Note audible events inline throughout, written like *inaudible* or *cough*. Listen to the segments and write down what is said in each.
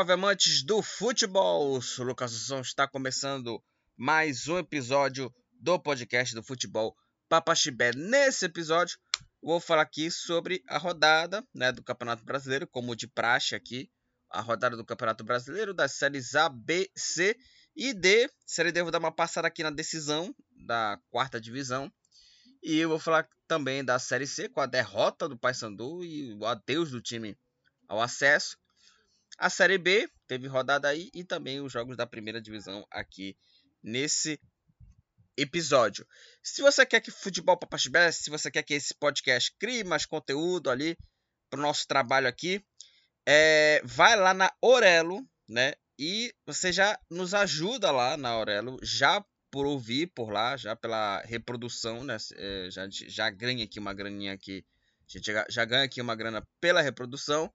Salve amantes do futebol! O Lucas Assunção está começando mais um episódio do podcast do futebol Papaxibé. Nesse episódio, vou falar aqui sobre a rodada né, do Campeonato Brasileiro, como de praxe aqui. A rodada do Campeonato Brasileiro das séries A, B, C e D. Série D, vou dar uma passada aqui na decisão da quarta divisão. E eu vou falar também da Série C, com a derrota do Paysandu e o adeus do time ao acesso. A Série B teve rodada aí e também os jogos da primeira divisão aqui nesse episódio. Se você quer que Futebol Papaxibé, se você quer que esse podcast crie mais conteúdo ali para o nosso trabalho aqui, é, vai lá na Orelo, né? E você já nos ajuda lá na Aurelo, já por ouvir por lá, já pela reprodução, né? É, já, já ganha aqui uma graninha aqui. A gente já, já ganha aqui uma grana pela reprodução.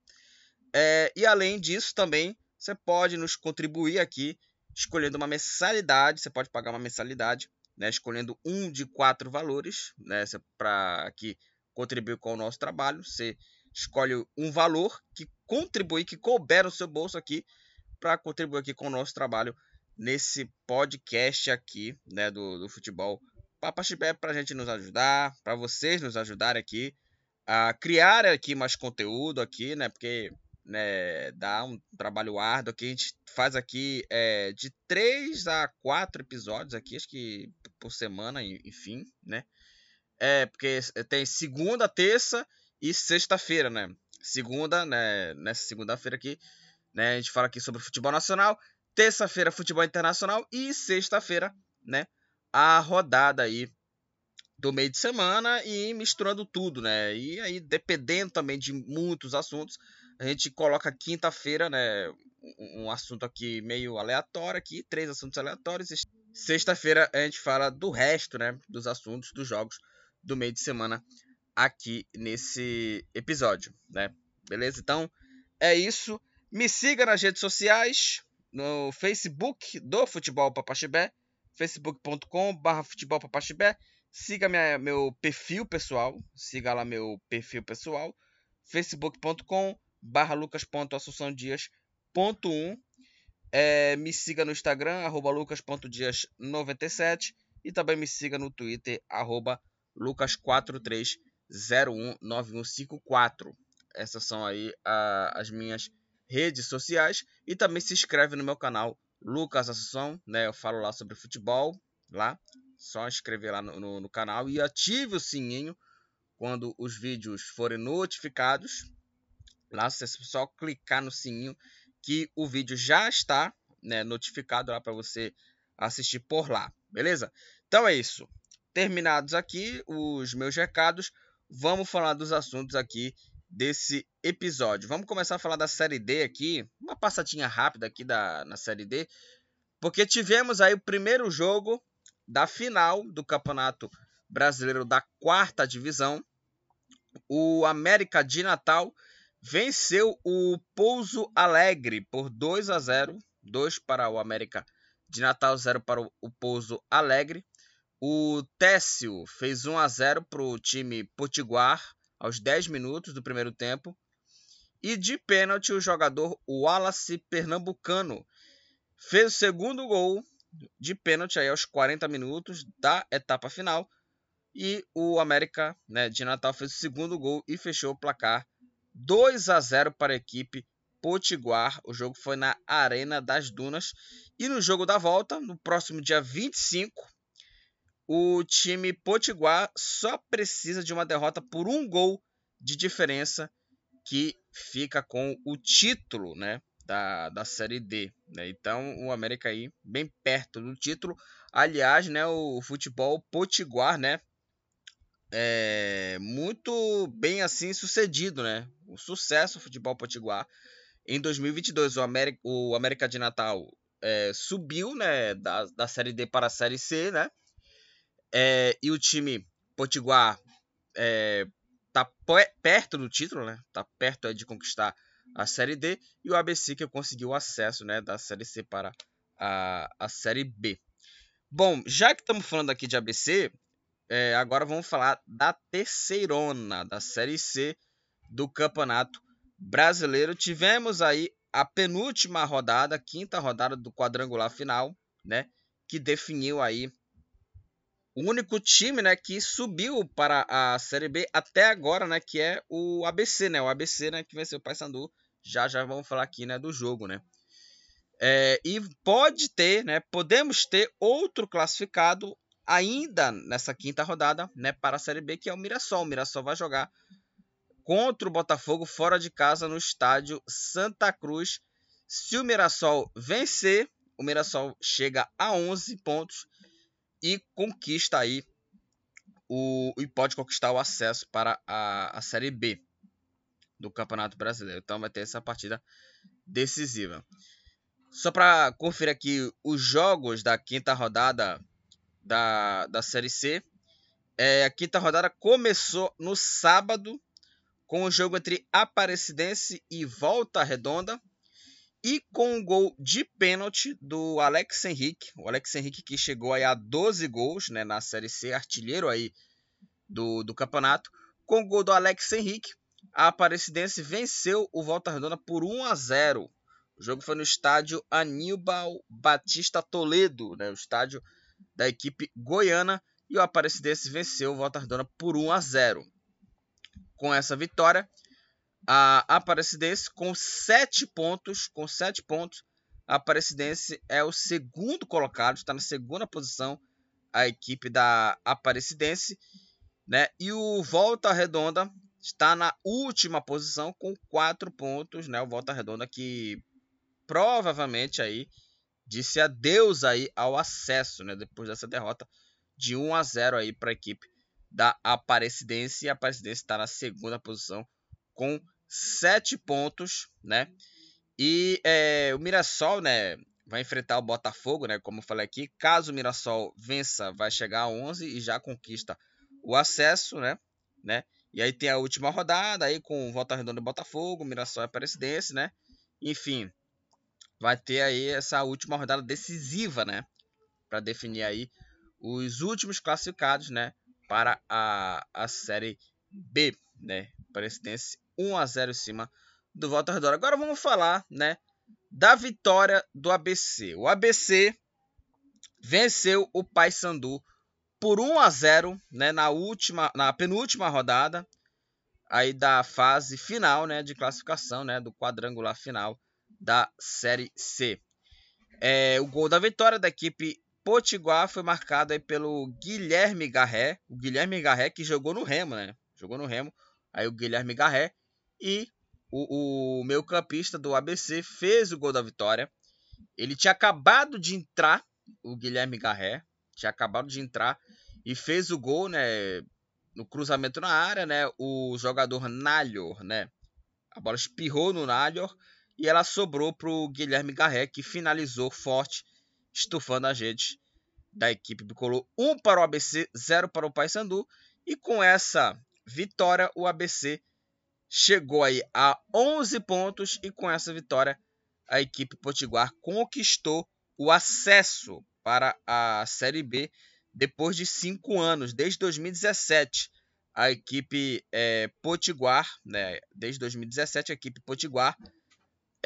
É, e além disso, também você pode nos contribuir aqui escolhendo uma mensalidade. Você pode pagar uma mensalidade, né? Escolhendo um de quatro valores, né? Para aqui contribuir com o nosso trabalho. Você escolhe um valor que contribui, que couber no seu bolso aqui para contribuir aqui com o nosso trabalho nesse podcast aqui, né, do, do futebol Papaxibé, para a gente nos ajudar, para vocês nos ajudarem aqui a criar aqui mais conteúdo aqui, né, porque né, dá um trabalho árduo aqui, a gente faz aqui é, de 3 a 4 episódios aqui, acho que por semana, enfim, né, é, porque tem segunda, terça e sexta-feira, né, segunda, né, nessa segunda-feira aqui, né? A gente fala aqui sobre futebol nacional, terça-feira futebol internacional e sexta-feira, né, a rodada aí do meio de semana e misturando tudo, né? E aí dependendo também de muitos assuntos, a gente coloca quinta-feira, né, um assunto aqui meio aleatório aqui, três assuntos aleatórios. Sexta-feira a gente fala do resto, né, dos assuntos dos jogos do meio de semana aqui nesse episódio, né? Beleza? Então, é isso. Me siga nas redes sociais, no Facebook do Futebol Papaxibé, facebook.com.br Futebol Papaxibé. Siga minha, meu perfil pessoal, siga lá meu perfil pessoal, facebook.com barra lucas.assunçãodias.1 é, Me siga no Instagram, arroba lucas.dias97 e também me siga no Twitter, arroba lucas43019154. Essas são aí a, as minhas redes sociais e também se inscreve no meu canal Lucas Assunção, né? Eu falo lá sobre futebol, lá. Só inscrever lá no, no, no canal e ative o sininho quando os vídeos forem notificados. Lá você só clicar no sininho que o vídeo já está né, notificado lá para você assistir por lá, beleza? Então é isso. Terminados aqui os meus recados, vamos falar dos assuntos aqui desse episódio. Vamos começar a falar da Série D aqui, uma passadinha rápida aqui da, na Série D, porque tivemos aí o primeiro jogo da final do Campeonato Brasileiro da quarta divisão. O América de Natal venceu o Pouso Alegre por 2 a 0, 2 para o América de Natal, 0 para o Pouso Alegre. O Técio fez 1 a 0 para o time Potiguar aos 10 minutos do primeiro tempo. E de pênalti, o jogador Wallace Pernambucano fez o segundo gol de pênalti aí aos 40 minutos da etapa final. E o América né, de Natal fez o segundo gol e fechou o placar 2 a 0 para a equipe Potiguar. O jogo foi na Arena das Dunas. E no jogo da volta, no próximo dia 25, o time Potiguar só precisa de uma derrota por um gol de diferença que fica com o título né, da, da Série D. Né? Então o América aí bem perto do título. Aliás, né, o futebol potiguar, né, é muito bem assim sucedido, né? O sucesso do futebol potiguar em 2022. O América, o América de Natal é, subiu, né, da, da Série D para a Série C, né? É, e o time Potiguar é, tá perto do título, né? Tá perto de conquistar a Série D. E o ABC que conseguiu acesso né, da Série C para a, a Série B. Bom, já que estamos falando aqui de ABC, é, agora vamos falar da terceirona, da Série C do Campeonato Brasileiro. Tivemos aí a penúltima rodada, quinta rodada do quadrangular final, né? Que definiu aí o único time, né, que subiu para a Série B até agora, né, que é o ABC, né, o ABC, né, que venceu o Paysandu. Já já vamos falar aqui, né, do jogo, né. É, e pode ter, né, podemos ter outro classificado ainda nessa quinta rodada, né, para a Série B, que é o Mirassol. O Mirassol vai jogar contra o Botafogo fora de casa no estádio Santa Cruz. Se o Mirassol vencer, o Mirassol chega a 11 pontos e conquista aí o e pode conquistar o acesso para a, a Série B do Campeonato Brasileiro. Então vai ter essa partida decisiva. Só para conferir aqui os jogos da quinta rodada da, da Série C. É, a quinta rodada começou no sábado com o jogo entre Aparecidense e Volta Redonda. E com um gol de pênalti do Alex Henrique. O Alex Henrique que chegou aí a 12 gols né, na Série C, artilheiro aí do, do campeonato. Com o gol do Alex Henrique, a Aparecidense venceu o Volta Redonda por 1 a 0. O jogo foi no estádio Aníbal Batista Toledo, né, o estádio da equipe goiana. E o Aparecidense venceu o Volta Redonda por 1 a 0. Com essa vitória, a Aparecidense com sete pontos, com sete pontos, a Aparecidense é o segundo colocado, está na segunda posição a equipe da Aparecidense, né? E o Volta Redonda está na última posição com quatro pontos, né? O Volta Redonda que provavelmente aí disse adeus aí ao acesso, né? Depois dessa derrota de 1 a 0 aí para a equipe da Aparecidense e a Aparecidense está na segunda posição com sete pontos, né? E é, o Mirassol, né, vai enfrentar o Botafogo, né? Como eu falei aqui, caso o Mirassol vença, vai chegar a 11 e já conquista o acesso, né? né? E aí tem a última rodada aí com Volta Redonda e Botafogo, Mirassol e Aparecidense, né? Enfim, vai ter aí essa última rodada decisiva, né? Para definir aí os últimos classificados, né? Para a, a Série B, né? Aparecidense 1 a 0 em cima do Volta Redonda. Agora vamos falar, né, da vitória do ABC. O ABC venceu o Paysandu por 1 a 0, né, na última, na penúltima rodada aí da fase final, né, de classificação, né, do quadrangular final da Série C. É, o gol da vitória da equipe Potiguar foi marcado aí pelo Guilherme Garré, o Guilherme Garré que jogou no Remo, né? Jogou no Remo. Aí o Guilherme Garré e o, o meio campista do ABC fez o gol da vitória. Ele tinha acabado de entrar, o Guilherme Garré, tinha acabado de entrar e fez o gol, né? No cruzamento na área, né? O jogador Nalhor, né? A bola espirrou no Nalhor e ela sobrou para o Guilherme Garré, que finalizou forte, estufando a gente da equipe bicolor. 1 um para o ABC, 0 para o Paysandu. E com essa vitória, o ABC chegou aí a 11 pontos e com essa vitória a equipe potiguar conquistou o acesso para a Série B depois de cinco anos, desde 2017. A equipe é, potiguar, né, desde 2017 a equipe potiguar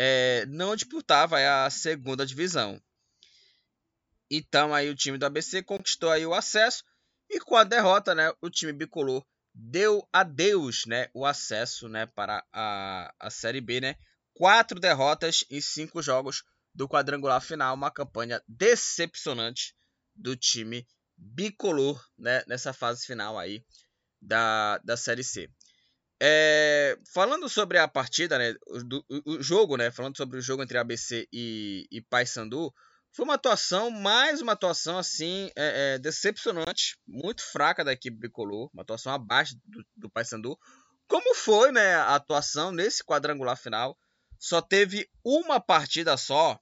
é, não disputava a segunda divisão. Então aí o time do ABC conquistou aí o acesso e com a derrota, né, o time bicolor deu a Deus né, o acesso né, para a, a Série B. Né? Quatro derrotas em cinco jogos do quadrangular final. Uma campanha decepcionante do time bicolor né, nessa fase final aí da, da Série C. É, falando sobre a partida, né, do, o, jogo, né, falando sobre o jogo entre ABC e, e Paysandu, foi uma atuação, mais uma atuação assim, é, é, decepcionante, muito fraca da equipe bicolor, uma atuação abaixo do, do Paysandu. Como foi né, a atuação nesse quadrangular final? Só teve uma partida só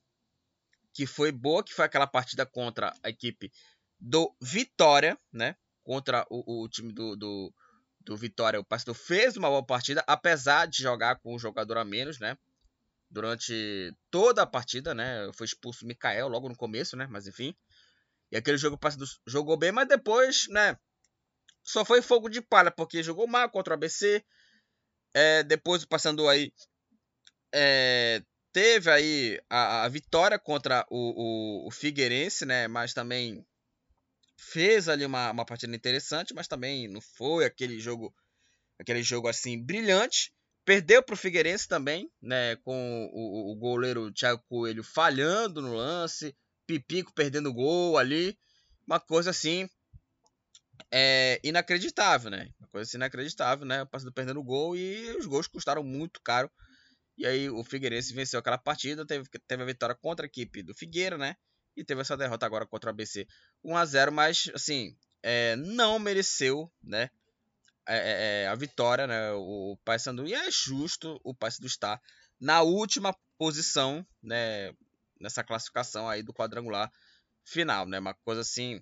que foi boa, que foi aquela partida contra a equipe do Vitória, né? Contra o, o time do, do, do Vitória. O Paysandu fez uma boa partida, apesar de jogar com um jogador a menos, né? durante toda a partida, né? Foi expulso o Mikael logo no começo, né? Mas enfim. E aquele jogo jogou bem, mas depois, né? Só foi fogo de palha, porque jogou mal contra o ABC. É, depois passando aí. É, teve aí a, a vitória contra o, o, o, Figueirense, né? Mas também fez ali uma, uma partida interessante, mas também não foi aquele jogo aquele jogo assim brilhante. Perdeu para o Figueirense também, né? Com o, o, goleiro Thiago Coelho falhando no lance, Pipico perdendo gol ali, uma coisa assim é inacreditável, né? Uma coisa assim inacreditável, né? Passando perdendo gol e os gols custaram muito caro. E aí o Figueirense venceu aquela partida, teve, teve a vitória contra a equipe do Figueira, né? E teve essa derrota agora contra o ABC 1 a 0 mas assim, é, não mereceu, né? É, é, é, a vitória, né? O Paysandu e é justo o Paysandu estar na última posição, né? Nessa classificação aí do quadrangular final, né? Uma coisa assim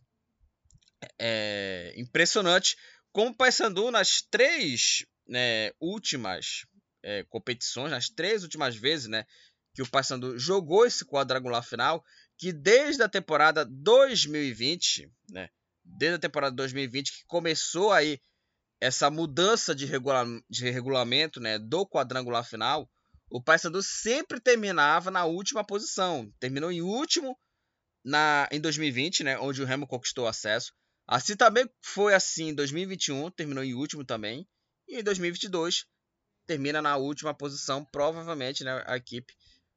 é, impressionante. Como o Paysandu nas três né, últimas é, competições, nas três últimas vezes, né, que o Paysandu jogou esse quadrangular final, que desde a temporada 2020, né, desde a temporada 2020 que começou aí essa mudança de, regula de regulamento, né, do quadrangular final, o Paysandu sempre terminava na última posição, terminou em último na em 2020, né, onde o Remo conquistou acesso. Assim também foi assim em 2021, terminou em último também. E em 2022 termina na última posição, provavelmente né, a equipe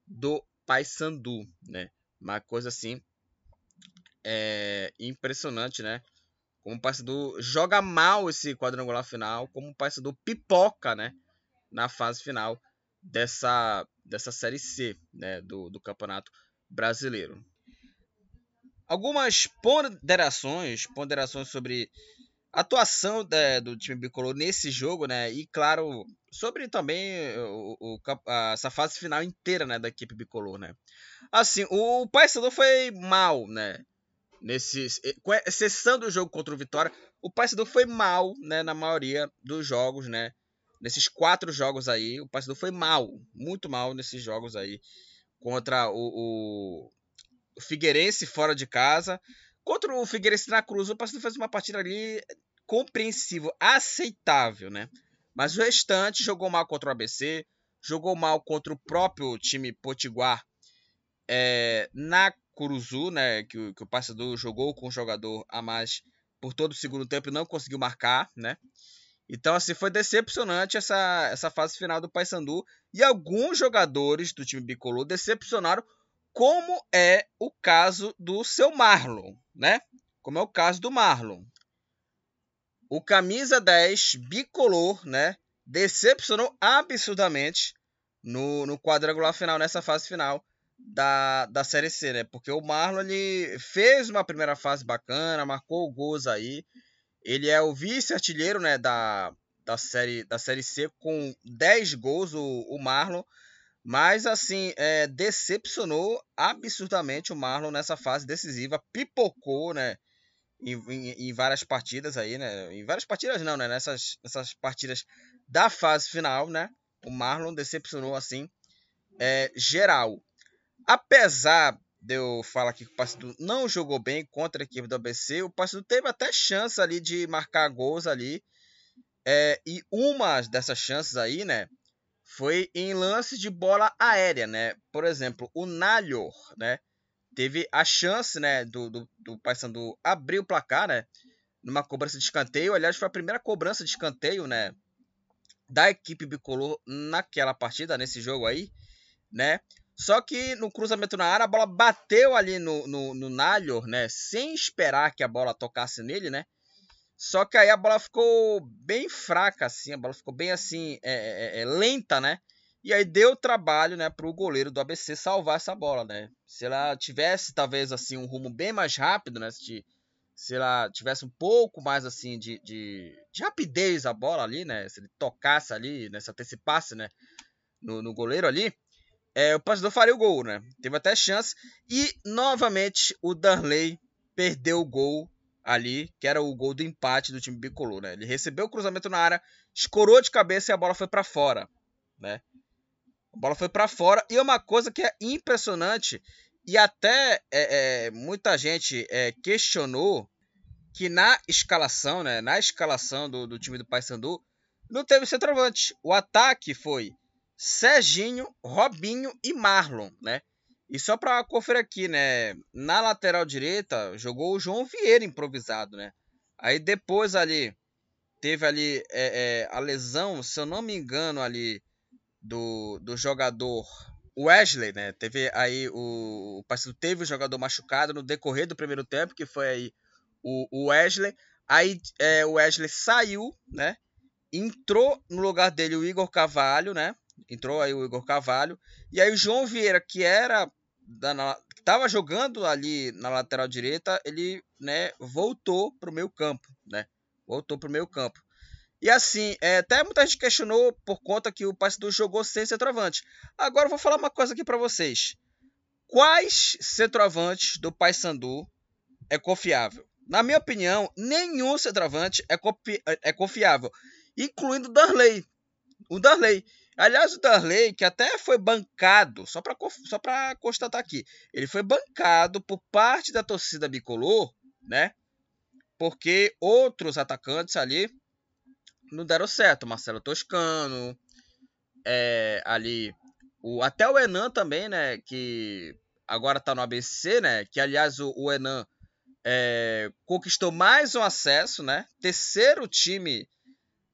do Paysandu, né? Uma coisa assim é impressionante, né? Como o Paysandu joga mal esse quadrangular final, como o Paysandu pipoca, né? Na fase final dessa, dessa Série C, né? Do, do Campeonato Brasileiro algumas ponderações, ponderações sobre a atuação da, do time bicolor nesse jogo, né? E claro, sobre também o, o, a, essa fase final inteira, né, da equipe bicolor, né? Assim, o Paysandu foi mal, né? Nesse, com exceção do jogo contra o Vitória, o Paysandu foi mal, né, na maioria dos jogos, né? Nesses quatro jogos aí, o Paysandu foi mal, muito mal nesses jogos aí contra o, o o Figueirense fora de casa. Contra o Figueirense na Cruz, o Paysandu fez uma partida ali compreensível, aceitável, né? Mas o restante jogou mal contra o ABC, jogou mal contra o próprio time Potiguar é, na Curuzu, né? Que, que o Paysandu jogou com um jogador a mais por todo o segundo tempo e não conseguiu marcar, né? Então, assim, foi decepcionante essa, essa fase final do Paysandu. E alguns jogadores do time bicolor decepcionaram como é o caso do seu Marlon, né? Como é o caso do Marlon. O camisa 10 bicolor, né? Decepcionou absurdamente no, no quadrangular final, nessa fase final da, da Série C, né? Porque o Marlon ele fez uma primeira fase bacana, marcou gols aí. Ele é o vice-artilheiro, né, da, da, série, da Série C com 10 gols, o, o Marlon. Mas, assim, é, decepcionou absurdamente o Marlon nessa fase decisiva. Pipocou, né? Em, em, várias partidas aí, né? Em várias partidas não, né? Nessas, nessas partidas da fase final, né? O Marlon decepcionou, assim, é, geral. Apesar de eu falar que o Paysandu não jogou bem contra a equipe do ABC, o Paysandu teve até chance ali de marcar gols ali. É, e uma dessas chances aí, né? foi em lances de bola aérea, né? Por exemplo, o Nalhor, né? Teve a chance, né, do, do, do Paysandu abrir o placar, né? Numa cobrança de escanteio. Aliás, foi a primeira cobrança de escanteio, né? Da equipe bicolor naquela partida, nesse jogo aí, né? Só que no cruzamento na área, a bola bateu ali no, no, no né? Sem esperar que a bola tocasse nele, né? Só que aí a bola ficou bem fraca, assim, a bola ficou bem assim, é, é, é lenta, né? E aí deu trabalho, né, para o goleiro do ABC salvar essa bola, né? Se ela tivesse, talvez, assim, um rumo bem mais rápido, né? Se, se ela tivesse um pouco mais, assim, de, de, de rapidez a bola ali, né? Se ele tocasse ali, né? Se antecipasse, né? No, no goleiro ali, é, o passador faria o gol, né? Teve até chance. E, novamente, o Darley perdeu o gol ali, que era o gol do empate do time bicolor, né? Ele recebeu o cruzamento na área, escorou de cabeça e a bola foi para fora, né? A bola foi para fora e é uma coisa que é impressionante e até é, é, muita gente é, questionou que na escalação, né? Na escalação do, do time do Paysandu não teve centroavante. O ataque foi Serginho, Robinho e Marlon, né? E só para conferir aqui, né? Na lateral direita jogou o João Vieira improvisado, né? Aí depois ali teve ali é, é, a lesão, se eu não me engano ali do, do jogador Wesley, né? Teve aí o, o parceiro teve o jogador machucado no decorrer do primeiro tempo, que foi aí o, o Wesley. Aí é, o Wesley saiu, né? Entrou no lugar dele o Igor Cavalho, né? Entrou aí o Igor Cavalho. E aí o João Vieira, que era da, na, estava jogando ali na lateral direita, ele né, voltou para o meio campo, né? Voltou para o meio campo. E assim, é, até muita gente questionou por conta que o Paysandu jogou sem centroavante. Agora eu vou falar uma coisa aqui para vocês. Quais centroavantes do Paysandu é confiável? Na minha opinião, nenhum centroavante é, é confiável, incluindo o Darley. O Darley. Aliás, o Darley, que até foi bancado, só para só constatar aqui, ele foi bancado por parte da torcida bicolor, né? Porque outros atacantes ali não deram certo. Marcelo Toscano, é, ali, o, até o Enan também, né? Que agora tá no ABC, né? Que aliás o, o Enan é, conquistou mais um acesso, né? Terceiro time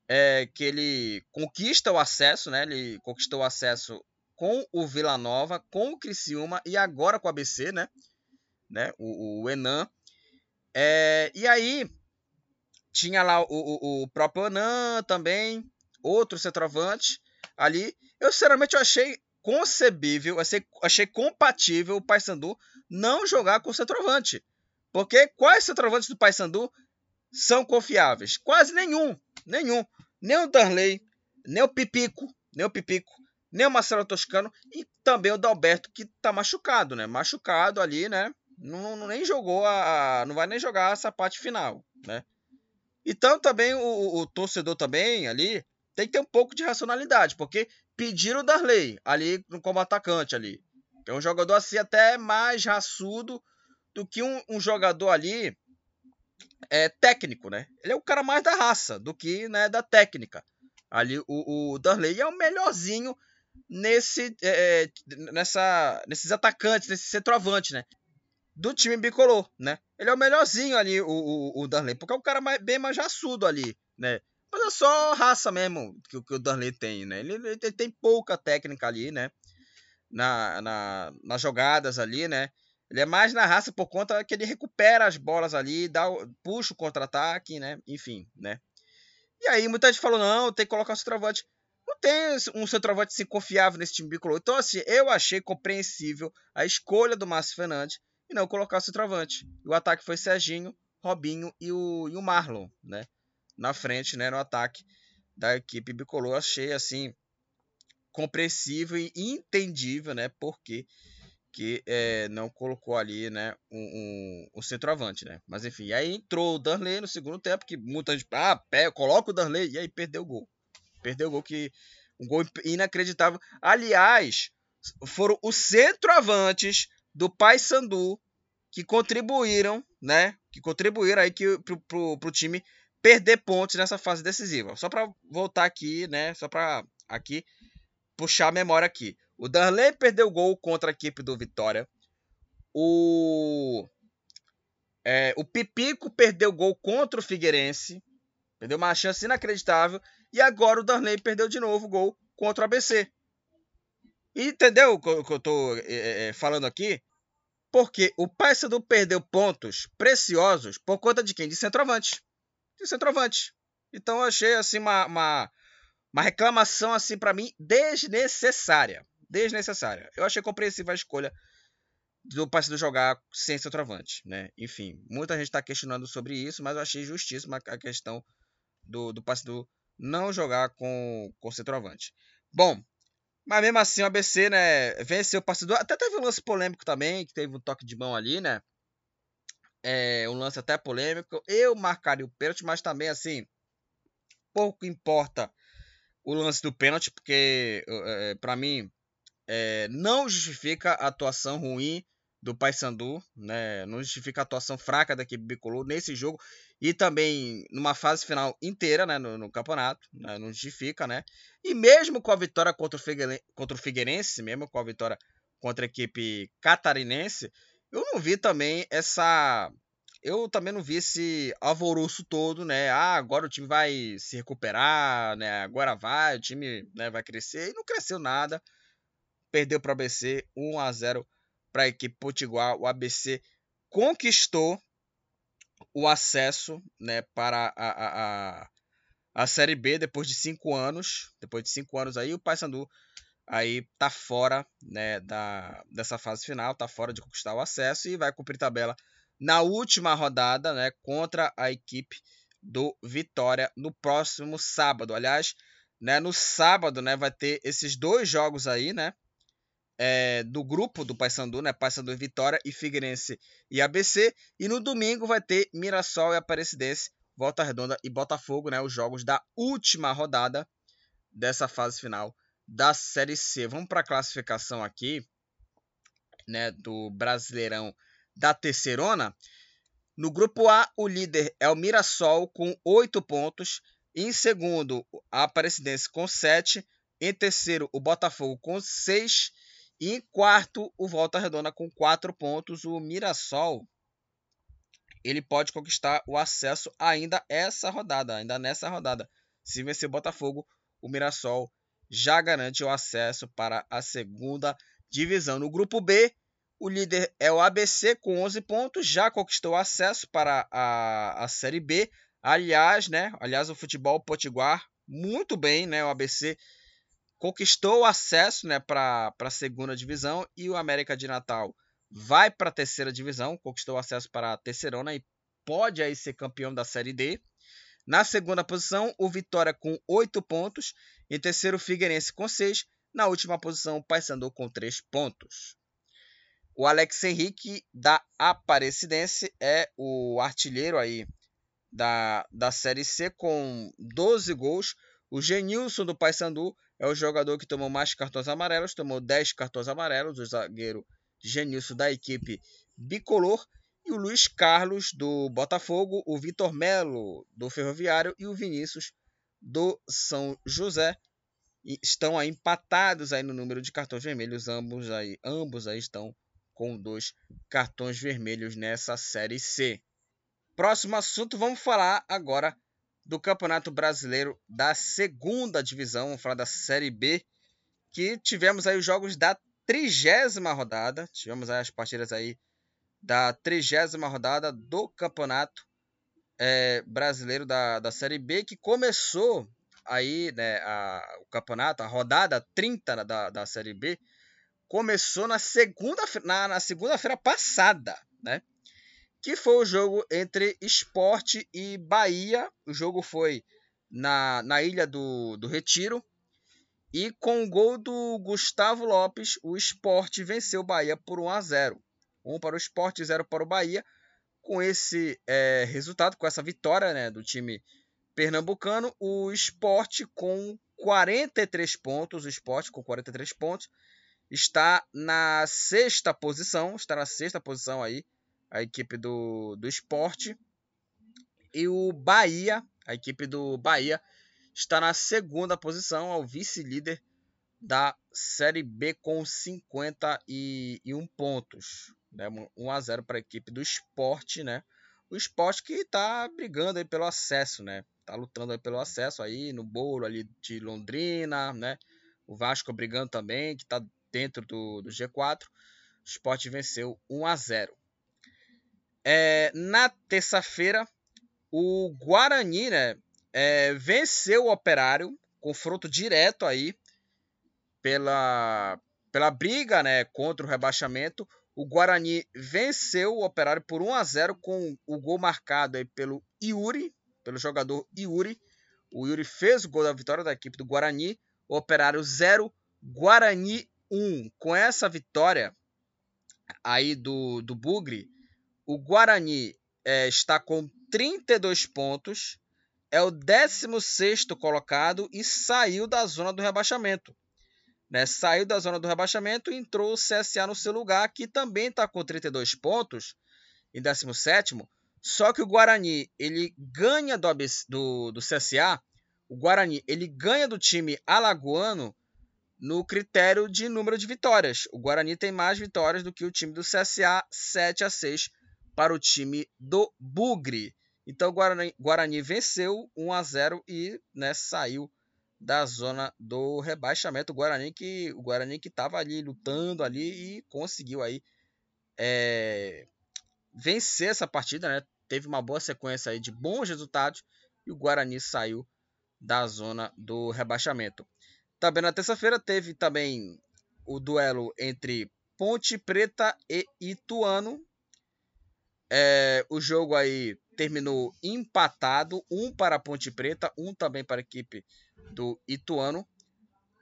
é, que ele conquista o acesso, né? Ele conquistou o acesso com o Vila Nova, com o Criciúma e agora com o ABC, né? né? O, o Enan. É, e aí tinha lá o, o, o próprio Enan também, outro centroavante ali. Eu sinceramente eu achei concebível, achei, achei compatível o Paysandu não jogar com centroavante. Porque quais centroavantes do Paysandu são confiáveis? Quase nenhum. Nenhum. Nem o Darley, nem o Pipico, nem o Pipico, nem o Marcelo Toscano e também o Dalberto que tá machucado, né? Machucado ali, né? Não, não nem jogou a, a, não vai nem jogar essa parte final, né? Então também o, o, torcedor também ali tem que ter um pouco de racionalidade, porque pediram o Darley ali como atacante ali. É um jogador assim até mais raçudo do que um, um jogador ali é, técnico, né? Ele é o cara mais da raça do que né, da técnica. Ali o, o Darley é o melhorzinho nesse, é, é nessa, nesses atacantes, nesse centroavante, né? Do time bicolor, né? Ele é o melhorzinho ali, o, o, o Darley, porque é um cara mais, bem mais raçudo ali, né? Mas é só raça mesmo que, que o Darley tem, né? Ele, ele, tem pouca técnica ali, né? Na, na, nas jogadas ali, né? Ele é mais na raça por conta que ele recupera as bolas ali, dá, puxa o contra-ataque, né? Enfim, né? E aí muita gente falou, não, tem que colocar o centroavante. Não tem um centroavante assim, confiável nesse time bicolor. Então, assim, eu achei compreensível a escolha do Márcio Fernandes e não colocar o centroavante. O ataque foi Serginho, Robinho e o, e o Marlon, né? Na frente, né? No ataque da equipe bicolor. Achei, assim, compreensível e entendível, né? Porque que é, não colocou ali, né, um, um, um, centroavante, né? Mas enfim, aí entrou o Darley no segundo tempo, que muita gente, ah, pé, coloca o Darley, e aí perdeu o gol. Perdeu o gol que um gol inacreditável. Aliás, foram os centroavantes do Paysandu que contribuíram, né, que contribuíram aí que pro, pro, pro time perder pontos nessa fase decisiva. Só para voltar aqui, né, só para aqui puxar a memória aqui. O Darley perdeu gol contra a equipe do Vitória. O, é, o Pipico perdeu gol contra o Figueirense. Perdeu uma chance inacreditável. E agora o Darley perdeu de novo gol contra o ABC. Entendeu o que eu estou é, é, falando aqui? Porque o Paysandu perdeu pontos preciosos por conta de quem? De centroavante. De centroavante. Então eu achei assim uma, uma, uma reclamação assim para mim desnecessária desnecessária. Eu achei compreensível a escolha do Paysandu jogar sem centroavante, né? Enfim, muita gente está questionando sobre isso, mas eu achei justíssima a questão do, do Paysandu não jogar com, com centroavante. Bom, mas mesmo assim o ABC, né, venceu o Paysandu. Até teve um lance polêmico também, que teve um toque de mão ali, né? É, um lance até polêmico. Eu marcaria o pênalti, mas também, assim, pouco importa o lance do pênalti, porque, é, para mim, é, não justifica a atuação ruim do Paysandu, né? Não justifica a atuação fraca da equipe bicolor nesse jogo. E também numa fase final inteira né, no, no campeonato, né, não justifica, né? E mesmo com a vitória contra o, Figueirense, contra o Figueirense, mesmo com a vitória contra a equipe catarinense, eu não vi também essa. Eu também não vi esse alvoroço todo, né? Ah, agora o time vai se recuperar, né? Agora vai, o time né, vai crescer. E não cresceu nada. Perdeu para o ABC 1 a 0 para a equipe Potiguar. O ABC conquistou o acesso né, para a, a, a, a Série B depois de cinco anos. Depois de cinco anos aí, o Paysandu aí tá fora né, da, dessa fase final, tá fora de conquistar o acesso e vai cumprir tabela na última rodada né, contra a equipe do Vitória no próximo sábado. Aliás, né, no sábado né, vai ter esses dois jogos aí, né? É, do grupo do Paysandu, né? Paysandu Vitória e Figueirense e ABC. E no domingo vai ter Mirassol e Aparecidense, Volta Redonda e Botafogo, né? Os jogos da última rodada dessa fase final da Série C. Vamos para a classificação aqui, né? Do Brasileirão da Terceirona. No grupo A, o líder é o Mirassol com 8 pontos. Em segundo, a Aparecidense com 7. Em terceiro, o Botafogo com 6. E em quarto, o Volta Redonda com quatro pontos. O Mirassol ele pode conquistar o acesso ainda essa rodada, ainda nessa rodada. Se vencer o Botafogo, o Mirassol já garante o acesso para a segunda divisão. No grupo B, o líder é o ABC com 11 pontos, já conquistou o acesso para a, a Série B. Aliás, né? Aliás, o futebol potiguar muito bem, né? O ABC conquistou o acesso né, para a segunda divisão e o América de Natal vai para a terceira divisão, conquistou o acesso para a terceirona e pode aí ser campeão da Série D. Na segunda posição, o Vitória com 8 pontos. Em terceiro, o Figueirense com 6. Na última posição, o Paysandu com 3 pontos. O Alex Henrique da Aparecidense é o artilheiro aí da, da Série C com 12 gols. O Genilson do Paysandu é o jogador que tomou mais cartões amarelos, tomou 10 cartões amarelos, o zagueiro Genilson da equipe bicolor, e o Luiz Carlos do Botafogo, o Vitor Melo do Ferroviário e o Vinícius do São José estão aí empatados aí no número de cartões vermelhos, ambos aí, ambos aí estão com dois cartões vermelhos nessa série C. Próximo assunto, vamos falar agora do Campeonato Brasileiro da segunda divisão, vamos falar da Série B, que tivemos aí os jogos da trigésima rodada, tivemos as partidas aí da trigésima rodada do Campeonato é, Brasileiro da, da Série B, que começou aí, né, a, o campeonato, a rodada 30 da, da Série B, começou na segunda na, na segunda-feira passada, né? Que foi o jogo entre Esporte e Bahia. O jogo foi na, na Ilha do, do Retiro. E com o gol do Gustavo Lopes, o Esporte venceu o Bahia por 1 a 0. 1 para o Esporte e 0 para o Bahia. Com esse é, resultado, com essa vitória né, do time pernambucano, o Esporte com 43 pontos, o Esporte com 43 pontos, está na sexta posição, está na sexta posição aí a equipe do, do esporte. E o Bahia, a equipe do Bahia, está na segunda posição, ao vice-líder da Série B com 51 pontos. Né? 1 a 0 para a equipe do esporte, né? O esporte que está brigando aí pelo acesso, né? Tá lutando aí pelo acesso aí no bolo ali de Londrina, né? O Vasco brigando também, que está dentro do, do G4. O esporte venceu 1 a 0. É, na terça-feira, o Guarani né, é, venceu o Operário, confronto direto aí pela, pela briga né, contra o rebaixamento. O Guarani venceu o Operário por 1 a 0 com o gol marcado aí pelo Yuri, pelo jogador Yuri. O Yuri fez o gol da vitória da equipe do Guarani. O Operário 0, Guarani 1. Com essa vitória aí do, do Bugre, o Guarani é, está com 32 pontos, é o 16 colocado e saiu da zona do rebaixamento. Né? Saiu da zona do rebaixamento e entrou o CSA no seu lugar, que também está com 32 pontos, em 17, Só que o Guarani, ele ganha do, do, do CSA, o Guarani, ele ganha do time alagoano no critério de número de vitórias. O Guarani tem mais vitórias do que o time do CSA, 7 a 6 para o time do Bugre. Então o Guarani, Guarani venceu 1 a 0 e né, saiu da zona do rebaixamento. O Guarani que o Guarani que estava ali lutando ali e conseguiu aí é, vencer essa partida, né? Teve uma boa sequência aí de bons resultados e o Guarani saiu da zona do rebaixamento. Também na terça-feira teve também o duelo entre Ponte Preta e Ituano. É, o jogo aí terminou empatado, um para a Ponte Preta, um também para a equipe do Ituano.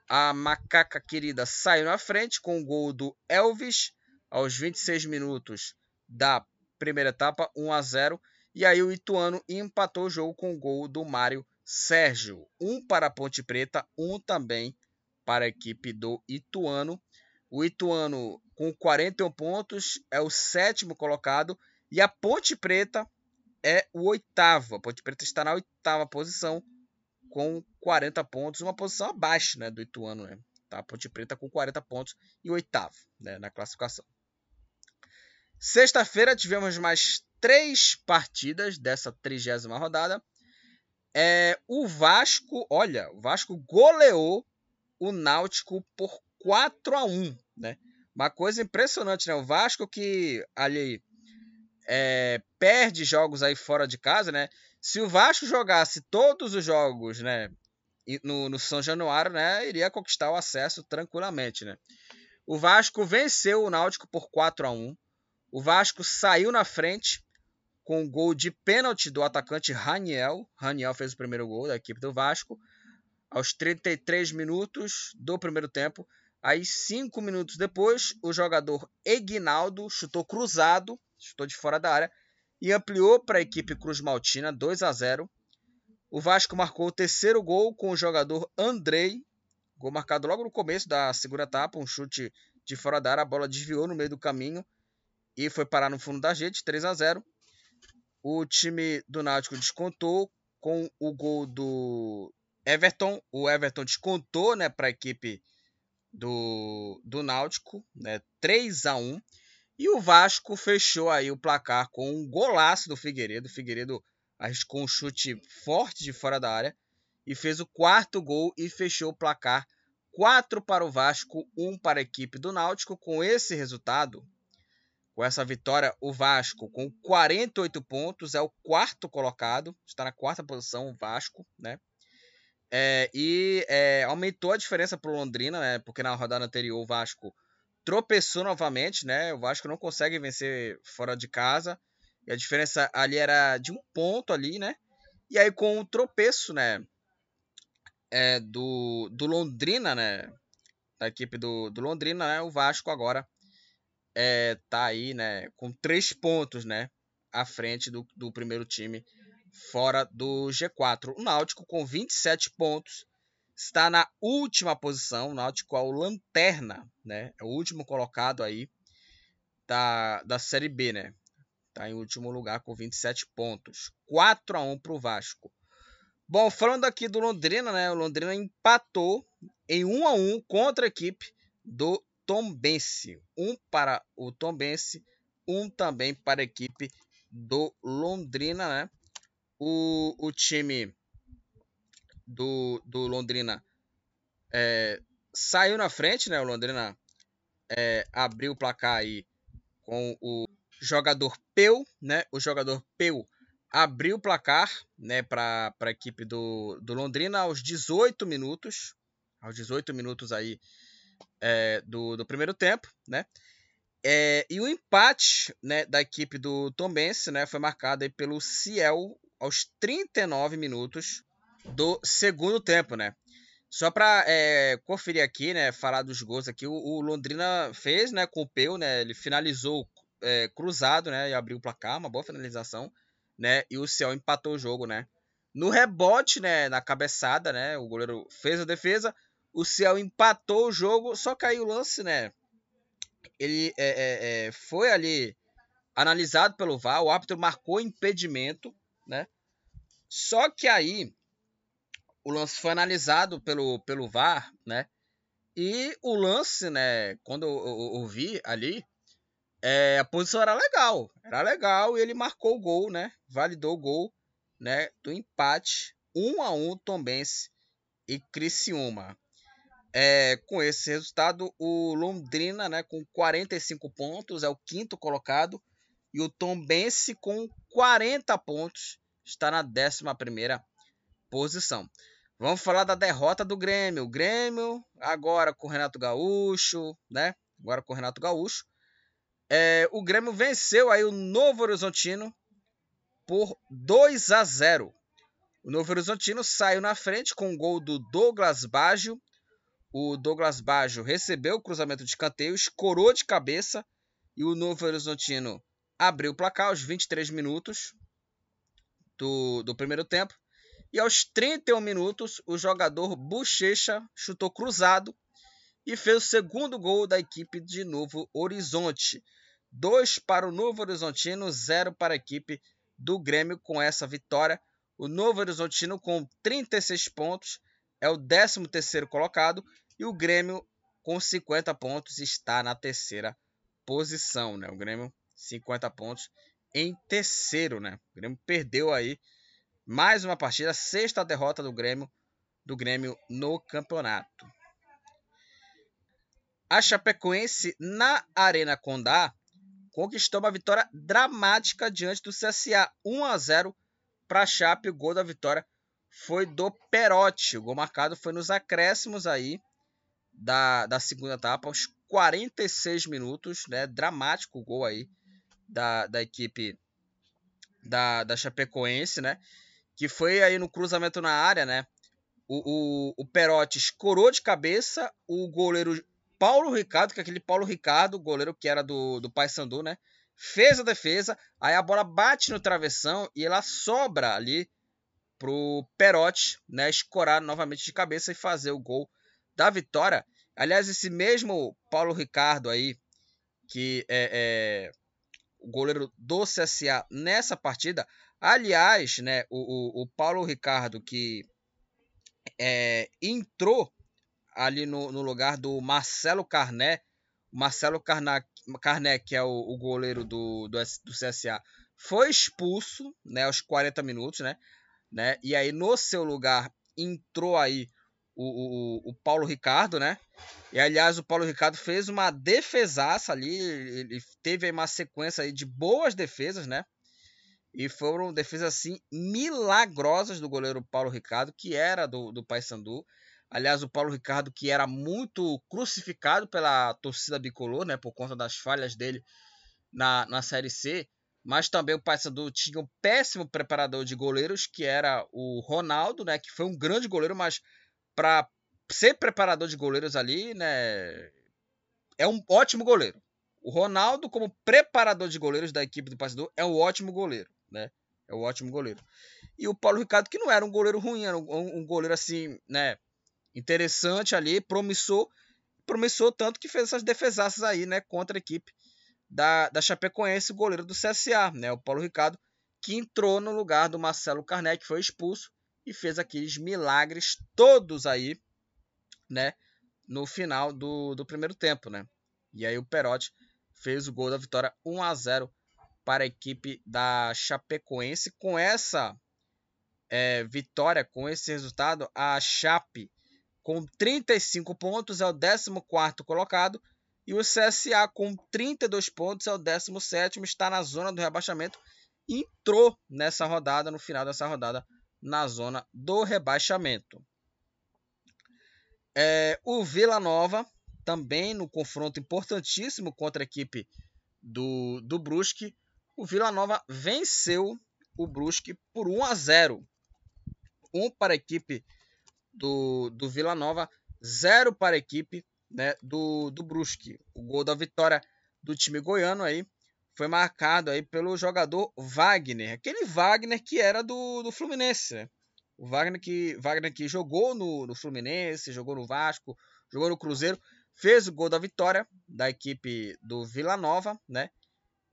A macaca querida saiu na frente com o gol do Elvis aos 26 minutos da primeira etapa, 1 a 0. E aí o Ituano empatou o jogo com o gol do Mário Sérgio. Um para a Ponte Preta, um também para a equipe do Ituano. O Ituano com 41 pontos é o sétimo colocado e a Ponte Preta é o oitavo. A Ponte Preta está na oitava posição com 40 pontos, uma posição abaixo né, do Ituano. Né? Tá? A Ponte Preta com 40 pontos e oitavo né, na classificação. Sexta-feira tivemos mais três partidas dessa trigésima rodada. É, o Vasco, olha, o Vasco goleou o Náutico por 4 a 1 né? Uma coisa impressionante, né? O Vasco que ali é, perde jogos aí fora de casa, né? Se o Vasco jogasse todos os jogos, né, no, no São Januário, né, iria conquistar o acesso tranquilamente, né? O Vasco venceu o Náutico por 4 a 1. O Vasco saiu na frente com o gol de pênalti do atacante Raniel. Raniel fez o primeiro gol da equipe do Vasco aos 33 minutos do primeiro tempo. Aí, cinco minutos depois, o jogador Egnaldo chutou cruzado, chutou de fora da área e ampliou para a equipe Cruz Maltina 2 a 0. O Vasco marcou o terceiro gol com o jogador Andrei, gol marcado logo no começo da segunda etapa, um chute de fora da área, a bola desviou no meio do caminho e foi parar no fundo da rede, 3 a 0. O time do Náutico descontou com o gol do Everton. O Everton descontou né, para a equipe do, do Náutico, né, 3 a 1 E o Vasco fechou aí o placar com um golaço do Figueiredo. O Figueiredo arriscou um chute forte de fora da área e fez o quarto gol e fechou o placar 4 para o Vasco, 1 para a equipe do Náutico. Com esse resultado, com essa vitória, o Vasco com 48 pontos é o quarto colocado, está na quarta posição o Vasco, né? É, e é, aumentou a diferença para o Londrina, né? Porque na rodada anterior o Vasco tropeçou novamente, né? O Vasco não consegue vencer fora de casa. E a diferença ali era de um ponto ali, né? E aí com o tropeço, né? É, do, do Londrina, né? Da equipe do, do Londrina, né? O Vasco agora é, tá aí, né? Com três pontos, né? À frente do, do primeiro time fora do G4. O Náutico, com 27 pontos, está na última posição. O Náutico é o lanterna, né? É o último colocado aí da, da Série B, né? Está em último lugar com 27 pontos. 4 a 1 para o Vasco. Bom, falando aqui do Londrina, né? O Londrina empatou em 1 a 1 contra a equipe do Tombense. Um para o Tombense, um também para a equipe do Londrina, né? o, o time do, do Londrina é, saiu na frente, né? O Londrina é, abriu o placar aí com o jogador Peu, né? O jogador Peu abriu o placar, né, para a equipe do, do Londrina aos 18 minutos, aos 18 minutos aí é, do, do primeiro tempo, né? É, e o empate né, da equipe do Tombense né, foi marcado aí pelo Ciel aos 39 minutos do segundo tempo, né? Só para é, conferir aqui, né, falar dos gols aqui, o, o Londrina fez, né, com o Peu, né, ele finalizou é, cruzado, né, e abriu o placar, uma boa finalização, né, e o Ciel empatou o jogo, né. No rebote, né, na cabeçada, né, o goleiro fez a defesa, o Ciel empatou o jogo, só caiu o lance, né, ele é, é, é, foi ali analisado pelo VAR, o árbitro marcou impedimento, né? Só que aí o lance foi analisado pelo, pelo VAR, né? E o lance, né, quando eu, eu, eu vi ali, é, a posição era legal, era legal e ele marcou o gol, né? Validou o gol, né, do empate 1 a 1 Tombense e Criciúma. É, com esse resultado, o Londrina, né, com 45 pontos, é o quinto colocado, e o Tombense com 40 pontos está na 11 primeira posição. Vamos falar da derrota do Grêmio. O Grêmio, agora com o Renato Gaúcho, né? Agora com o Renato Gaúcho. É, o Grêmio venceu aí o Novo Horizontino por 2 a 0. O Novo Horizontino saiu na frente com o gol do Douglas Baggio. O Douglas Baggio recebeu o cruzamento de escanteio, escorou de cabeça e o Novo Horizontino abriu o placar aos 23 minutos do, do primeiro tempo. E aos 31 minutos, o jogador Bochecha chutou cruzado e fez o segundo gol da equipe de Novo Horizonte. 2 para o Novo Horizontino, 0 para a equipe do Grêmio com essa vitória. O Novo Horizontino com 36 pontos é o 13º colocado e o Grêmio com 50 pontos está na terceira posição, né? O Grêmio 50 pontos em terceiro, né? O Grêmio perdeu aí mais uma partida, sexta derrota do Grêmio, do Grêmio no campeonato. A Chapecoense na Arena Condá conquistou uma vitória dramática diante do CSA, 1 a 0 para a Chape. O gol da vitória foi do Perotti. O gol marcado foi nos acréscimos aí da, da segunda etapa, aos 46 minutos, né? Dramático o gol aí da, da equipe da, da Chapecoense, né? Que foi aí no cruzamento na área, né? O, o, o Perotti escorou de cabeça, o goleiro Paulo Ricardo, que é aquele Paulo Ricardo, goleiro que era do, do Paysandu, né? Fez a defesa, aí a bola bate no travessão e ela sobra ali pro Perotti, né? Escorar novamente de cabeça e fazer o gol da vitória. Aliás, esse mesmo Paulo Ricardo aí, que é, é o goleiro do CSA nessa partida, Aliás, né, o, o, o Paulo Ricardo, que é, entrou ali no, no, lugar do Marcelo Carné, Marcelo Carné, que é o, o goleiro do, do, do, CSA, foi expulso né, aos 40 minutos, né, né? E aí no seu lugar entrou aí o, o, o Paulo Ricardo, né? E aliás, o Paulo Ricardo fez uma defesaça ali, ele teve aí uma sequência aí de boas defesas, né? E foram defesas assim milagrosas do goleiro Paulo Ricardo, que era do, do Paysandu. Aliás, o Paulo Ricardo, que era muito crucificado pela torcida bicolor, né, por conta das falhas dele na, na Série C. Mas também o Paysandu tinha um péssimo preparador de goleiros, que era o Ronaldo, né, que foi um grande goleiro, mas para ser preparador de goleiros ali, né, é um ótimo goleiro. O Ronaldo, como preparador de goleiros da equipe do Paysandu, é um ótimo goleiro né? É um ótimo goleiro. E o Paulo Ricardo, que não era um goleiro ruim, era um, um goleiro assim, né? Interessante ali, promissor. Promissor tanto que fez essas defesaças aí, né? Contra a equipe da, da Chapecoense, o goleiro do CSA, né? O Paulo Ricardo, que entrou no lugar do Marcelo Carnet, que foi expulso e fez aqueles milagres todos aí, né? No final do, do primeiro tempo, né? E aí o Perotti fez o gol da vitória 1 a 0 para a equipe da Chapecoense. Com essa é, vitória, com esse resultado, a Chape com 35 pontos é o 14 colocado e o CSA com 32 pontos é o 17 está na zona do rebaixamento entrou nessa rodada, no final dessa rodada, na zona do rebaixamento. É, o Vila Nova, também no confronto importantíssimo contra a equipe do, do Brusque, o Vila Nova venceu o Brusque por 1 a 0. 1 para a equipe do, do Vila Nova, 0 para a equipe né, do, do Brusque. O gol da vitória do time goiano aí foi marcado aí pelo jogador Wagner, aquele Wagner que era do, do Fluminense. Né? O Wagner que, Wagner que jogou no, no Fluminense, jogou no Vasco, jogou no Cruzeiro, fez o gol da vitória da equipe do Vila Nova, né?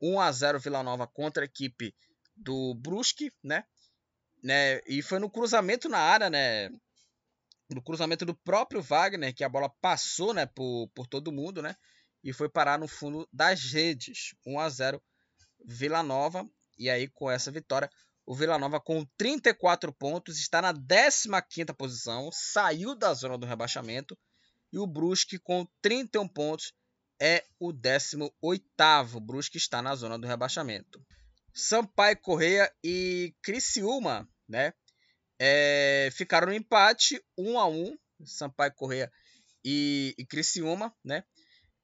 1 a 0 Vila Nova contra a equipe do Brusque, né? né? E foi no cruzamento na área, né? No cruzamento do próprio Wagner que a bola passou, né, por, por todo mundo, né? E foi parar no fundo das redes. 1 a 0 Vila Nova. E aí com essa vitória, o Vila Nova com 34 pontos está na 15ª posição, saiu da zona do rebaixamento. E o Brusque com 31 pontos é o 18º. O Brusque está na zona do rebaixamento. Sampaio Correia e Criciúma, né? É, ficaram no empate, 1 um a 1 um, Sampaio Correia e, e Criciúma, né?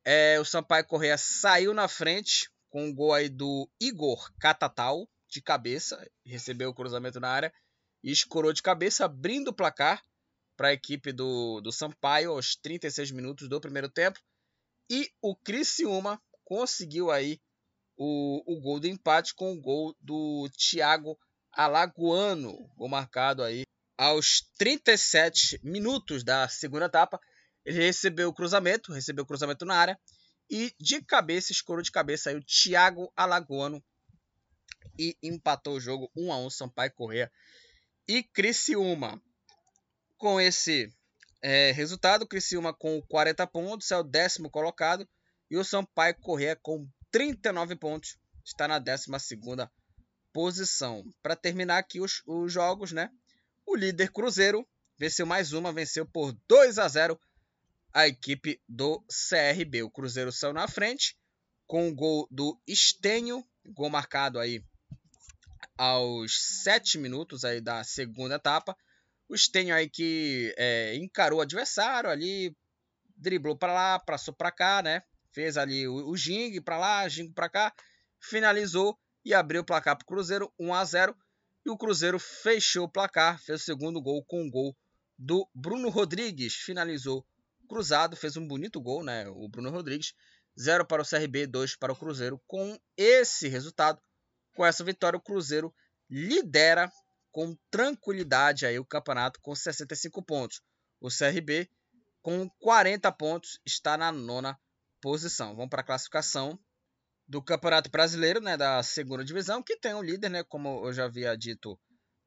É, o Sampaio Correia saiu na frente com um gol aí do Igor Catatal, de cabeça, recebeu o cruzamento na área e escorou de cabeça, abrindo o placar para a equipe do, do Sampaio aos 36 minutos do primeiro tempo. E o Criciúma conseguiu aí o, o gol do empate com o gol do Thiago Alagoano, gol marcado aí aos 37 minutos da segunda etapa. Ele recebeu o cruzamento, recebeu o cruzamento na área e de cabeça, escorou de cabeça aí o Thiago Alagoano e empatou o jogo 1 a 1 Sampaio Correia e Criciúma. Com esse é, resultado, Criciúma com 40 pontos é o décimo colocado e o Sampaio Correia com 39 pontos está na 12 posição. Para terminar aqui os, os jogos, né? O líder Cruzeiro venceu mais uma, venceu por 2 a 0 a equipe do CRB. O Cruzeiro saiu na frente com o gol do Estenho, gol marcado aí aos 7 minutos aí da segunda etapa. O Estenho aí que é, encarou o adversário ali, driblou para lá, passou para cá, né? Fez ali o, o Jing para lá, Jing para cá, finalizou e abriu o placar para o Cruzeiro 1 a 0 e o Cruzeiro fechou o placar, fez o segundo gol com o gol do Bruno Rodrigues, finalizou cruzado, fez um bonito gol, né? O Bruno Rodrigues. 0 para o CRB, 2 para o Cruzeiro. Com esse resultado, com essa vitória, o Cruzeiro lidera com tranquilidade aí o campeonato com 65 pontos. O CRB, com 40 pontos, está na nona posição. Vamos para a classificação do Campeonato Brasileiro, né, da segunda divisão, que tem o líder, né, como eu já havia dito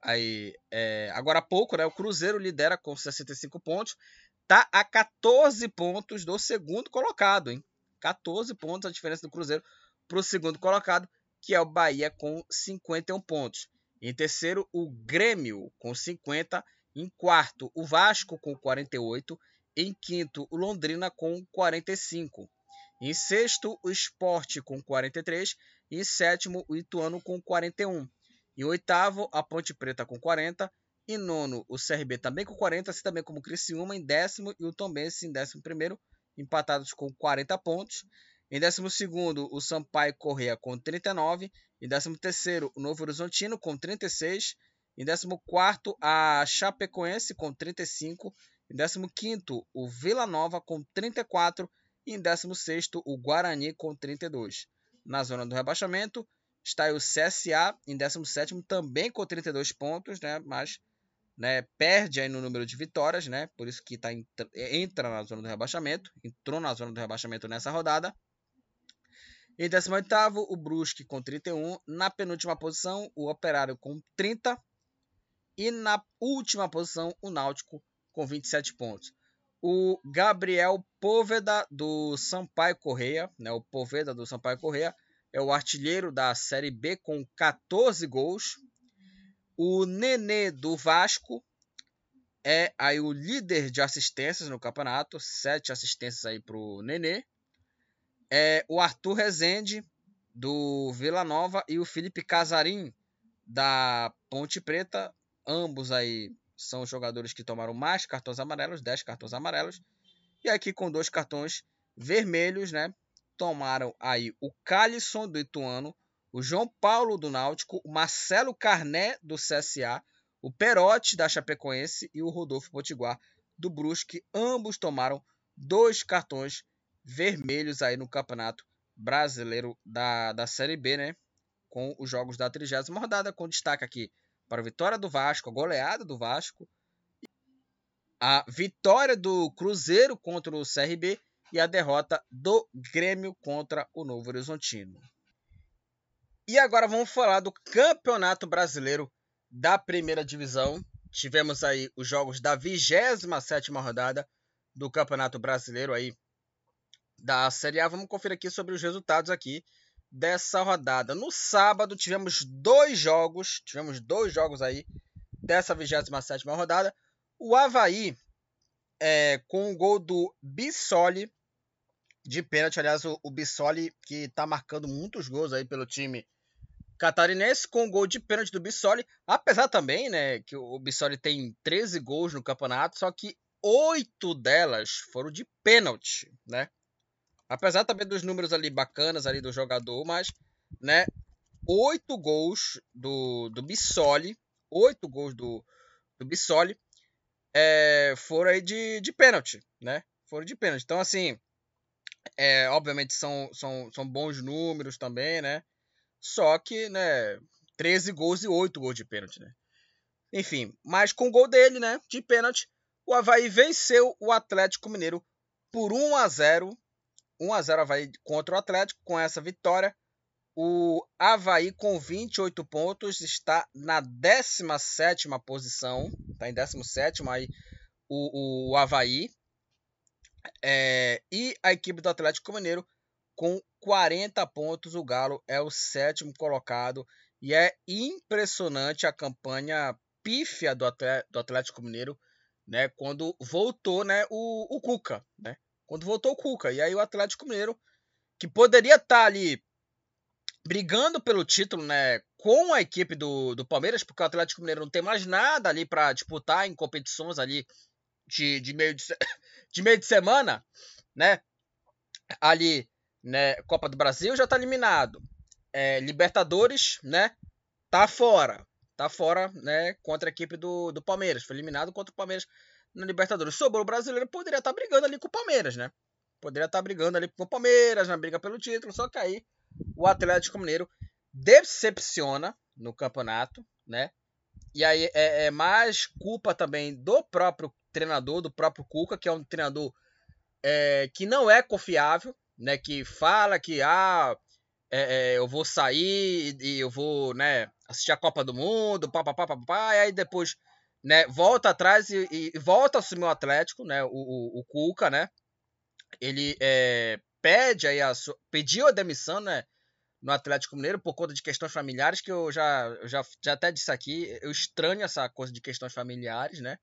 aí é, agora há pouco, né, o Cruzeiro lidera com 65 pontos, tá a 14 pontos do segundo colocado, hein? 14 pontos a diferença do Cruzeiro para o segundo colocado, que é o Bahia com 51 pontos. Em terceiro, o Grêmio com 50. Em quarto, o Vasco com 48. Em quinto, o Londrina com 45. Em sexto, o Esporte com 43. Em sétimo, o Ituano com 41. Em oitavo, a Ponte Preta com 40. Em nono, o CRB também com 40, assim também como o Criciúma em décimo e o Tombense em décimo primeiro, empatados com 40 pontos. Em décimo segundo, o Sampaio Correia com 39. Em décimo terceiro, o Novo Horizontino com 36. Em décimo quarto, a Chapecoense com 35. Em décimo quinto, o Vila Nova com 34. E em décimo sexto, o Guarani com 32. Na zona do rebaixamento, está o CSA em 17 também com 32 pontos, né? mas né, perde aí no número de vitórias, né? Por isso que tá, entra na zona do rebaixamento, entrou na zona do rebaixamento nessa rodada. Em 18 o Brusque com 31, na penúltima posição o Operário com 30 e na última posição o Náutico com 27 pontos. O Gabriel Poveda do Sampaio Correia, né, o Poveda do Sampaio Correia, é o artilheiro da Série B com 14 gols, o Nenê do Vasco é aí o líder de assistências no campeonato, sete assistências aí pro Nenê. É o Arthur Rezende do Vila Nova e o Felipe Casarim da Ponte Preta, ambos aí são jogadores que tomaram mais cartões amarelos, 10 cartões amarelos. E aqui com dois cartões vermelhos, né? Tomaram aí o Calisson do Ituano, o João Paulo do Náutico, o Marcelo Carné do CSA, o Perotti da Chapecoense e o Rodolfo Potiguar do Brusque. Ambos tomaram dois cartões vermelhos aí no Campeonato Brasileiro da, da Série B, né? Com os jogos da 30 rodada, com destaque aqui para a vitória do Vasco, a goleada do Vasco, a vitória do Cruzeiro contra o CRB e a derrota do Grêmio contra o Novo Horizontino. E agora vamos falar do Campeonato Brasileiro da Primeira Divisão. Tivemos aí os jogos da 27ª rodada do Campeonato Brasileiro aí da Série A. Vamos conferir aqui sobre os resultados aqui dessa rodada. No sábado tivemos dois jogos, tivemos dois jogos aí dessa 27ª rodada. O Havaí, é, com o gol do Bissoli, de pênalti, aliás, o, o Bissoli que está marcando muitos gols aí pelo time catarinense, com o gol de pênalti do Bissoli, apesar também, né, que o Bissoli tem 13 gols no campeonato, só que oito delas foram de pênalti, né? Apesar também dos números ali bacanas ali do jogador, mas, né, oito gols do, do Bissoli, oito gols do, do Bissoli é, foram aí de, de pênalti, né? Foram de pênalti. Então, assim, é, obviamente são, são, são bons números também, né? Só que, né, 13 gols e 8 gols de pênalti, né? Enfim, mas com o gol dele, né, de pênalti, o Havaí venceu o Atlético Mineiro por 1 a 0 1 a 0 Havaí contra o Atlético. Com essa vitória, o Havaí com 28 pontos está na 17 posição. Está em 17 aí o, o Havaí. É, e a equipe do Atlético Mineiro com 40 pontos. O Galo é o sétimo colocado. E é impressionante a campanha pífia do Atlético Mineiro, né? Quando voltou, né? O, o Cuca, né? Quando voltou o Cuca. E aí o Atlético Mineiro, que poderia estar tá ali brigando pelo título, né, com a equipe do, do Palmeiras, porque o Atlético Mineiro não tem mais nada ali para disputar em competições ali de, de, meio de, *coughs* de meio de semana, né? Ali, né, Copa do Brasil já está eliminado. É, Libertadores, né, tá fora. Tá fora, né, contra a equipe do, do Palmeiras. Foi eliminado contra o Palmeiras na Libertadores. Sobrou o brasileiro, poderia estar tá brigando ali com o Palmeiras, né? Poderia estar tá brigando ali com o Palmeiras na briga pelo título, só que aí o Atlético Mineiro decepciona no campeonato, né? E aí é, é, mais culpa também do próprio treinador, do próprio Cuca, que é um treinador é, que não é confiável, né? Que fala que ah, é, é eu vou sair e eu vou, né, assistir a Copa do Mundo, papapá, papapá, e aí depois né, volta atrás e, e, volta a assumir o Atlético, né, o, o, o Cuca, né, ele é, pede aí a pediu a demissão, né, no Atlético Mineiro por conta de questões familiares que eu já, já, já até disse aqui, eu estranho essa coisa de questões familiares, né,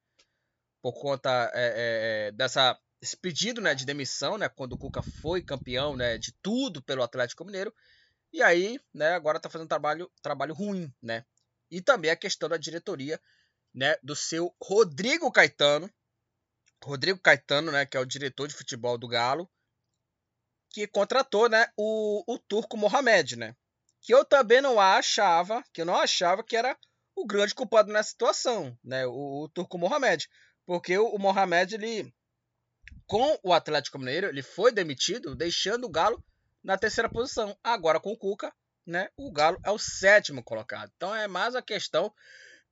por conta é, é, dessa esse pedido, né, de demissão, né, quando o Cuca foi campeão, né, de tudo pelo Atlético Mineiro, e aí, né, agora tá fazendo trabalho trabalho ruim, né, e também a questão da diretoria né, do seu Rodrigo Caetano. Rodrigo Caetano, né, que é o diretor de futebol do Galo, que contratou, né, o, o turco Mohamed, né? Que eu também não achava, que eu não achava que era o grande culpado nessa situação, né? O, o turco Mohamed, porque o, o Mohamed ele com o Atlético Mineiro, ele foi demitido, deixando o Galo na terceira posição. Agora com o Cuca, né? O Galo é o sétimo colocado. Então é mais a questão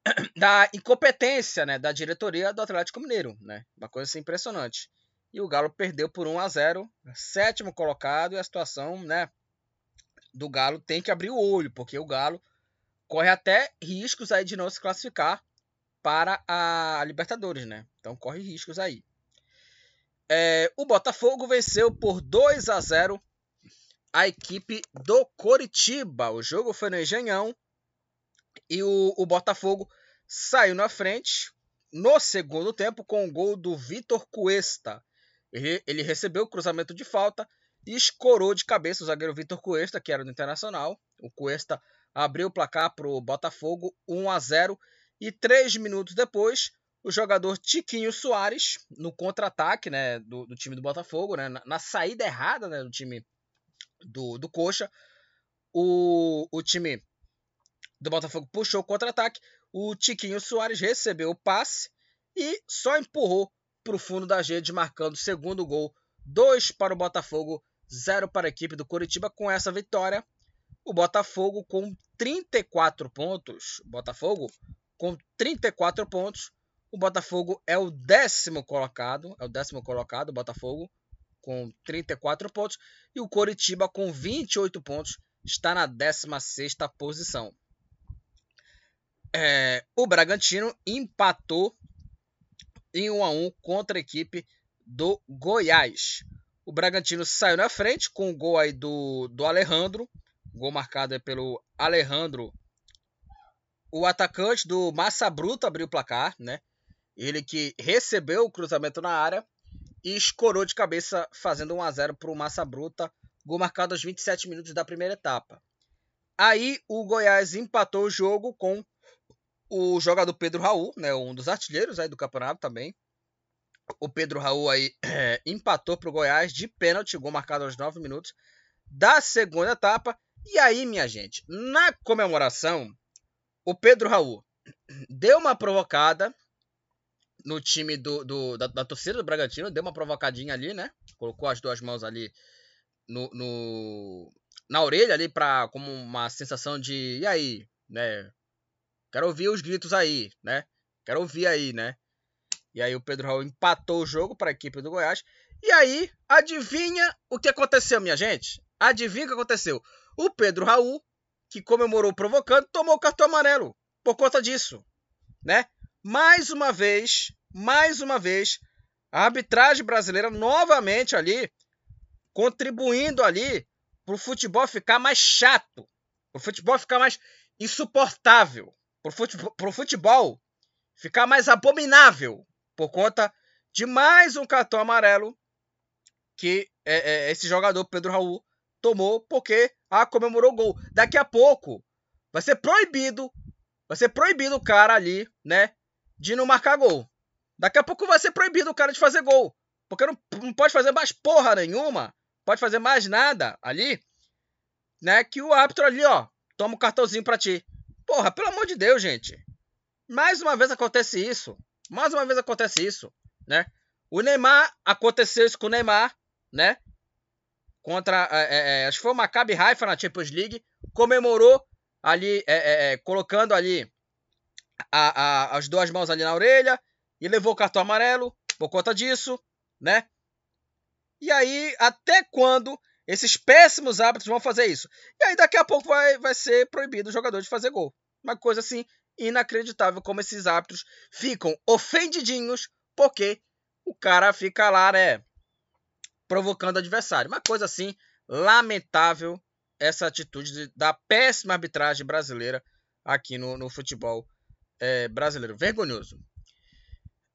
*clears throat* da incompetência né, da diretoria do Atlético Mineiro. Né? Uma coisa assim, impressionante. E o Galo perdeu por 1 a 0 sétimo colocado, e a situação né, do Galo tem que abrir o olho, porque o Galo corre até riscos aí de não se classificar para a Libertadores, né? Então corre riscos aí. É, o Botafogo venceu por 2 a 0 a equipe do Coritiba. O jogo foi no Engenhão e o, o Botafogo saiu na frente no segundo tempo com o gol do Vitor Cuesta. Ele, ele recebeu o cruzamento de falta e escorou de cabeça o zagueiro Vitor Cuesta, que era do Internacional. O Cuesta abriu o placar para o Botafogo 1 a 0 e três minutos depois o jogador Tiquinho Soares no contra-ataque né, do, do, time do Botafogo, né, na, na saída errada né, do time do, do Coxa, o, o time do Botafogo puxou o contra-ataque. O Tiquinho Soares recebeu o passe e só empurrou para o fundo da rede, marcando o segundo gol. 2 para o Botafogo, 0 para a equipe do Curitiba. Com essa vitória, o Botafogo com 34 pontos. Botafogo com 34 pontos. O Botafogo é o décimo colocado. É o décimo colocado, o Botafogo, com 34 pontos. E o Coritiba com 28 pontos está na 16 posição. É, o Bragantino empatou em 1 a 1 contra a equipe do Goiás. O Bragantino saiu na frente com o gol aí do, do Alejandro, gol marcado pelo Alejandro. O atacante do Massa Bruta abriu o placar, né? Ele que recebeu o cruzamento na área e escorou de cabeça, fazendo 1 a 0 para o Massa Bruta, gol marcado aos 27 minutos da primeira etapa. Aí o Goiás empatou o jogo com o jogador Pedro Raul, né, um dos artilheiros aí do campeonato também. O Pedro Raul aí é, *clears throat* empatou para o Goiás de pênalti, gol marcado aos 9 minutos da segunda etapa. E aí, minha gente, na comemoração, o Pedro Raul *clears throat* deu uma provocada no time do, do da, da, torcida do Bragantino, deu uma provocadinha ali, né? Colocou as duas mãos ali no, no na orelha ali para como uma sensação de e aí, né? Quero ouvir os gritos aí, né? Quero ouvir aí, né? E aí o Pedro Raul empatou o jogo para a equipe do Goiás. E aí, adivinha o que aconteceu, minha gente? Adivinha o que aconteceu? O Pedro Raul, que comemorou provocando, tomou o cartão amarelo por conta disso, né? mais uma vez, mais uma vez, a arbitragem brasileira novamente ali contribuindo ali para o futebol ficar mais chato, o futebol ficar mais insuportável, para o futebol, futebol ficar mais abominável por conta de mais um cartão amarelo que é, é, esse jogador Pedro Raul tomou porque ah, comemorou o gol. Daqui a pouco vai ser proibido, vai ser proibido o cara ali, né, de não marcar gol. Daqui a pouco vai ser proibido o cara de fazer gol. Porque não, não pode fazer mais porra nenhuma. Pode fazer mais nada ali. Né? Que o árbitro ali, ó, toma o um cartãozinho pra ti. Porra, pelo amor de Deus, gente. Mais uma vez acontece isso. Mais uma vez acontece isso, né? O Neymar, aconteceu isso com o Neymar, né? Contra, é, é, é acho que foi o Maccabi Haifa na Champions League. Comemorou ali, é, é, é colocando ali a, a, as duas mãos ali na orelha e levou o cartão amarelo por conta disso, né? E aí, até quando esses péssimos hábitos vão fazer isso? E aí, daqui a pouco vai, vai ser proibido o jogador de fazer gol. Uma coisa assim inacreditável como esses hábitos ficam ofendidinhos porque o cara fica lá, né? Provocando o adversário. Uma coisa assim lamentável essa atitude da péssima arbitragem brasileira aqui no, no futebol é, brasileiro. Vergonhoso.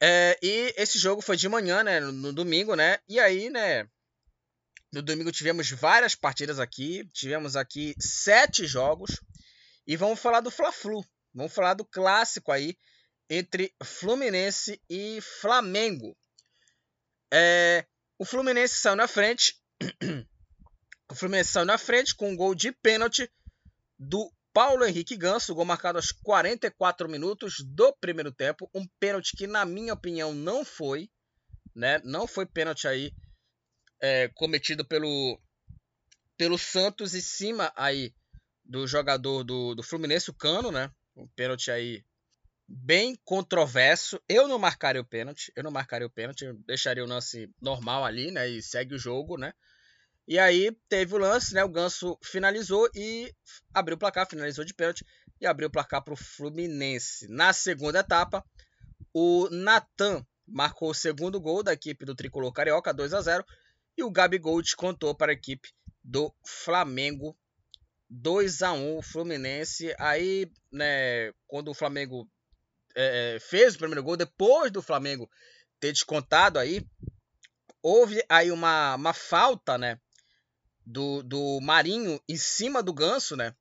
É, e esse jogo foi de manhã, né? No, no, domingo, né? E aí, né? No domingo tivemos várias partidas aqui. Tivemos aqui sete jogos. E vamos falar do Fla-Flu. Vamos falar do clássico aí entre Fluminense e Flamengo. É, o Fluminense saiu na frente. *clears throat* o Fluminense saiu na frente com um gol de pênalti do Paulo Henrique Ganso, gol marcado aos 44 minutos do primeiro tempo. Um pênalti que, na minha opinião, não foi. Né? Não foi pênalti aí é, cometido pelo, pelo Santos em cima aí do jogador do, do Fluminense, o Cano, né? Um pênalti aí bem controverso. Eu não marcaria o pênalti. Eu não marcaria o pênalti. Deixaria o lance normal ali, né? E segue o jogo, né? E aí teve o lance, né? O Ganso finalizou e abriu o placar, finalizou de pênalti e abriu o placar para o Fluminense. Na segunda etapa, o Natan marcou o segundo gol da equipe do Tricolor Carioca, 2 a 0 e o Gabigol descontou para a equipe do Flamengo 2 a 1 o Fluminense. Aí, né, quando o Flamengo é, é, fez o primeiro gol, depois do Flamengo ter descontado aí, houve aí uma, uma falta, né, do, do Marinho em cima do Ganso, né?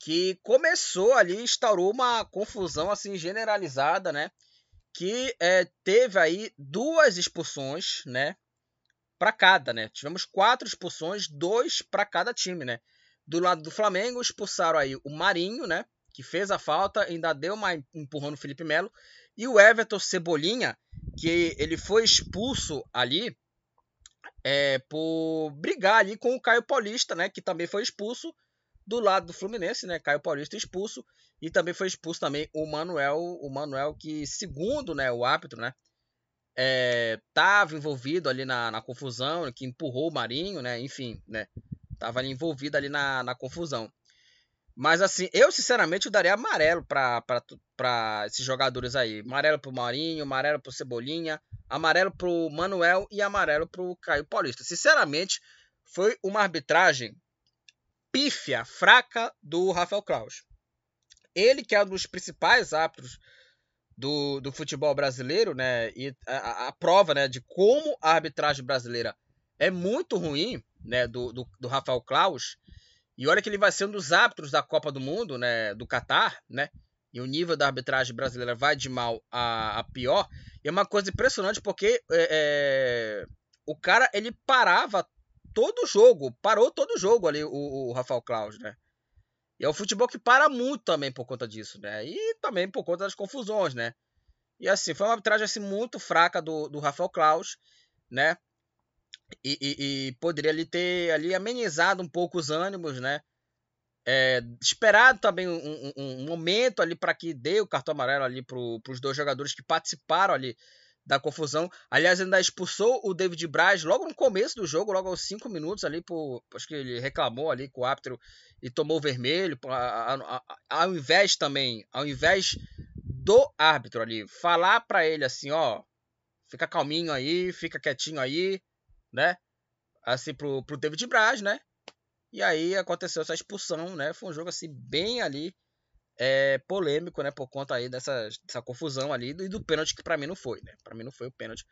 Que começou ali, instaurou uma confusão assim generalizada, né? Que é, teve aí duas expulsões, né? Para cada, né? Tivemos quatro expulsões, dois para cada time, né? Do lado do Flamengo, expulsaram aí o Marinho, né? Que fez a falta, ainda deu uma empurrão no Felipe Melo. E o Everton Cebolinha, que ele foi expulso ali é, por brigar ali com o Caio Paulista, né, que também foi expulso do lado do Fluminense, né, Caio Paulista expulso e também foi expulso também o Manuel, o Manuel que segundo, né, o árbitro, né, estava é, envolvido ali na, na, confusão, que empurrou o Marinho, né, enfim, né, Tava ali envolvido ali na, na confusão. Mas assim, eu sinceramente eu daria amarelo para esses jogadores aí. Amarelo pro Marinho, amarelo pro Cebolinha, amarelo pro Manuel e amarelo pro Caio Paulista. Sinceramente, foi uma arbitragem pífia, fraca do Rafael Claus. Ele que é um dos principais árbitros do, do futebol brasileiro, né? E a, a, prova né, de como a arbitragem brasileira é muito ruim, né? Do, do, do Rafael Claus. E olha que ele vai ser um dos árbitros da Copa do Mundo, né? Do Catar, né? E o nível da arbitragem brasileira vai de mal a, a pior. E é uma coisa impressionante porque é, é, o cara ele parava todo jogo, parou todo jogo ali, o, o Rafael Claus, né? E é o futebol que para muito também por conta disso, né? E também por conta das confusões, né? E assim, foi uma arbitragem assim, muito fraca do, do Rafael Klaus, né? E, e, e, poderia ali ter ali amenizado um pouco os ânimos, né? É, esperado também um, um, um momento ali para que dê o cartão amarelo ali para os dois jogadores que participaram ali da confusão. Aliás, ainda expulsou o David Braz logo no começo do jogo, logo aos 5 minutos ali, por, acho que ele reclamou ali com o árbitro e tomou vermelho, ao invés também, ao invés do árbitro ali falar para ele assim, ó, fica calminho aí, fica quietinho aí, né? Assim pro, pro David Braz, né? E aí aconteceu essa expulsão, né? Foi um jogo assim bem ali é, polêmico, né? Por conta aí dessa, dessa confusão ali e do pênalti que para mim não foi, né? Para mim não foi o pênalti.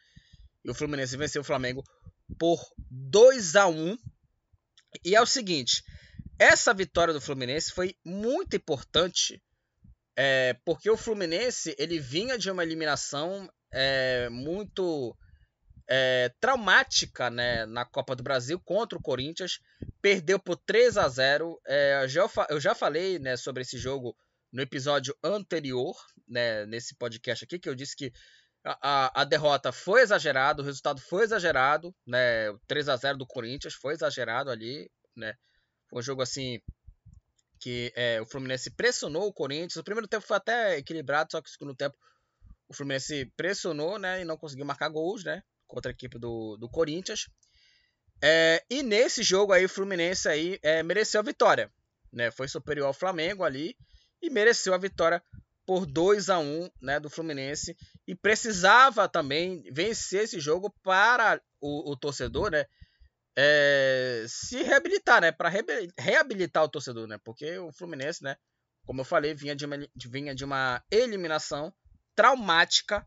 E o Fluminense venceu o Flamengo por 2 a 1 E é o seguinte, essa vitória do Fluminense foi muito importante é, porque o Fluminense ele vinha de uma eliminação é, muito é, traumática né, na Copa do Brasil contra o Corinthians, perdeu por 3 a 0 é, eu, já, falei né, sobre esse jogo no episódio anterior, né, nesse podcast aqui, que eu disse que a, a, derrota foi exagerada, o resultado foi exagerado, né? O 3 a 0 do Corinthians foi exagerado ali, né? Foi um jogo assim que é, o Fluminense pressionou o Corinthians. O primeiro tempo foi até equilibrado, só que o segundo tempo o Fluminense pressionou, né? E não conseguiu marcar gols, né? Contra a equipe do, do Corinthians. É, e nesse jogo aí, o Fluminense aí é, mereceu a vitória, né? Foi superior ao Flamengo ali e mereceu a vitória por 2 a 1 né, do Fluminense e precisava também vencer esse jogo para o, o torcedor né, é, se reabilitar, né, para reabilitar o torcedor, né, porque o Fluminense, né, como eu falei, vinha de uma, vinha de uma eliminação traumática,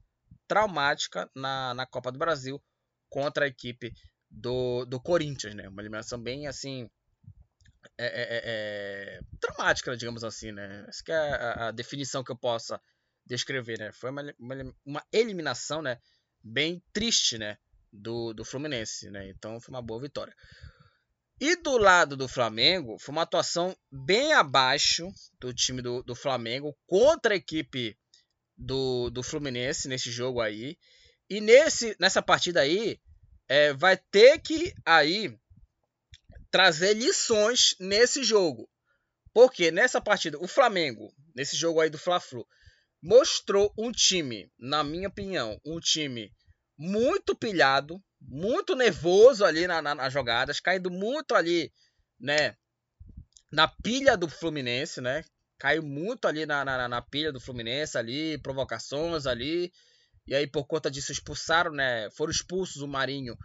traumática na, na Copa do Brasil contra a equipe do, do Corinthians, né, uma eliminação bem assim é, é, é, é, dramática, digamos assim, né? Essa é a, a, definição que eu possa descrever, né? Foi uma, uma, uma, eliminação, né? Bem triste, né? Do, do Fluminense, né? Então foi uma boa vitória. E do lado do Flamengo, foi uma atuação bem abaixo do time do, do Flamengo contra a equipe do, do Fluminense nesse jogo aí. E nesse, nessa partida aí, é, vai ter que aí trazer lições nesse jogo. Porque nessa partida, o Flamengo, nesse jogo aí do Fla-Flu, mostrou um time, na minha opinião, um time muito pilhado, muito nervoso ali na, na, nas jogadas, caindo muito ali, né, na pilha do Fluminense, né? Caiu muito ali na, na, na pilha do Fluminense ali, provocações ali. E aí, por conta disso, expulsaram, né? Foram expulsos o Marinho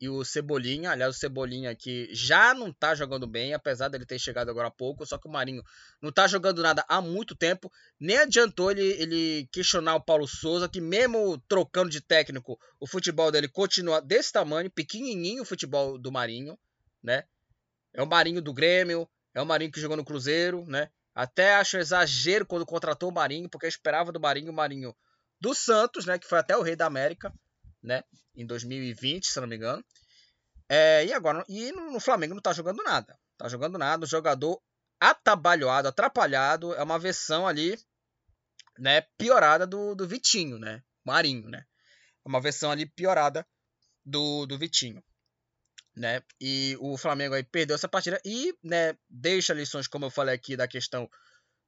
e o Cebolinha. Aliás, o Cebolinha que já não tá jogando bem, apesar dele ter chegado agora há pouco. Só que o Marinho não tá jogando nada há muito tempo. Nem adiantou ele, ele questionar o Paulo Souza, que mesmo trocando de técnico, o futebol dele continua desse tamanho, pequenininho o futebol do Marinho, né? É o Marinho do Grêmio, é o Marinho que jogou no Cruzeiro, né? Até acho exagero quando contratou o Marinho, porque eu esperava do Marinho o Marinho do Santos, né? Que foi até o rei da América né? Em 2020, se não me engano. É, e agora, e no, no, Flamengo não tá jogando nada. Tá jogando nada. O jogador atabalhoado, atrapalhado. É uma versão ali, né? Piorada do, do Vitinho, né? Marinho, né? É uma versão ali piorada do, do Vitinho. Né? E o Flamengo aí perdeu essa partida e né, deixa lições, como eu falei aqui, da questão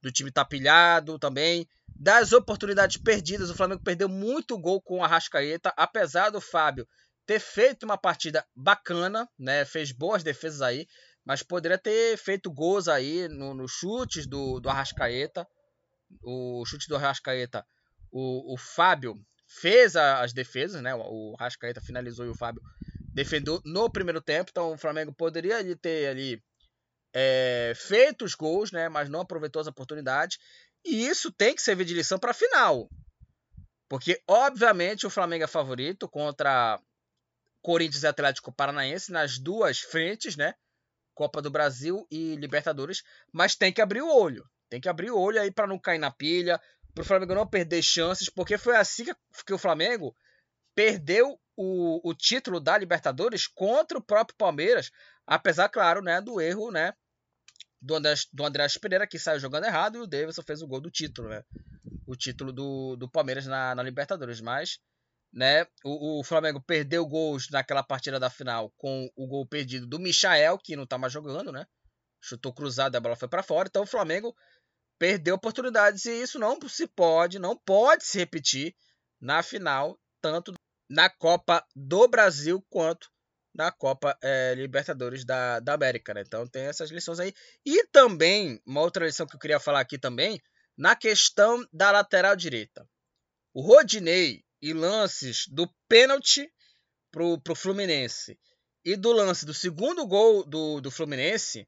do time tá pilhado também. Das oportunidades perdidas, o Flamengo perdeu muito gol com o Arrascaeta, apesar do Fábio ter feito uma partida bacana, né? Fez boas defesas aí, mas poderia ter feito gols aí nos no chutes do, do Arrascaeta. O chute do Arrascaeta, o, o Fábio fez as defesas, né? O, o Arrascaeta finalizou e o Fábio defendeu no primeiro tempo. Então o Flamengo poderia ter ali é, feito os gols, né? Mas não aproveitou as oportunidades. E isso tem que servir de lição para a final. Porque, obviamente, o Flamengo é favorito contra Corinthians e Atlético Paranaense nas duas frentes, né? Copa do Brasil e Libertadores, mas tem que abrir o olho. Tem que abrir o olho aí para não cair na pilha, para o Flamengo não perder chances, porque foi assim que, o Flamengo perdeu o, o título da Libertadores contra o próprio Palmeiras, apesar, claro, né, do erro, né, do André, do André Pereira, que saiu jogando errado, e o Davidson fez o gol do título, né? O título do, do Palmeiras na, na Libertadores. Mas né, o, o, Flamengo perdeu gols naquela partida da final com o gol perdido do Michael, que não tá mais jogando, né? Chutou cruzado, a bola foi para fora. Então o Flamengo perdeu oportunidades e isso não se pode, não pode se repetir na final, tanto na Copa do Brasil quanto na Copa é, Libertadores da, da América. Né? Então tem essas lições aí. E também, uma outra lição que eu queria falar aqui também, na questão da lateral direita. O Rodinei e lances do pênalti pro, pro Fluminense e do lance do segundo gol do, do Fluminense,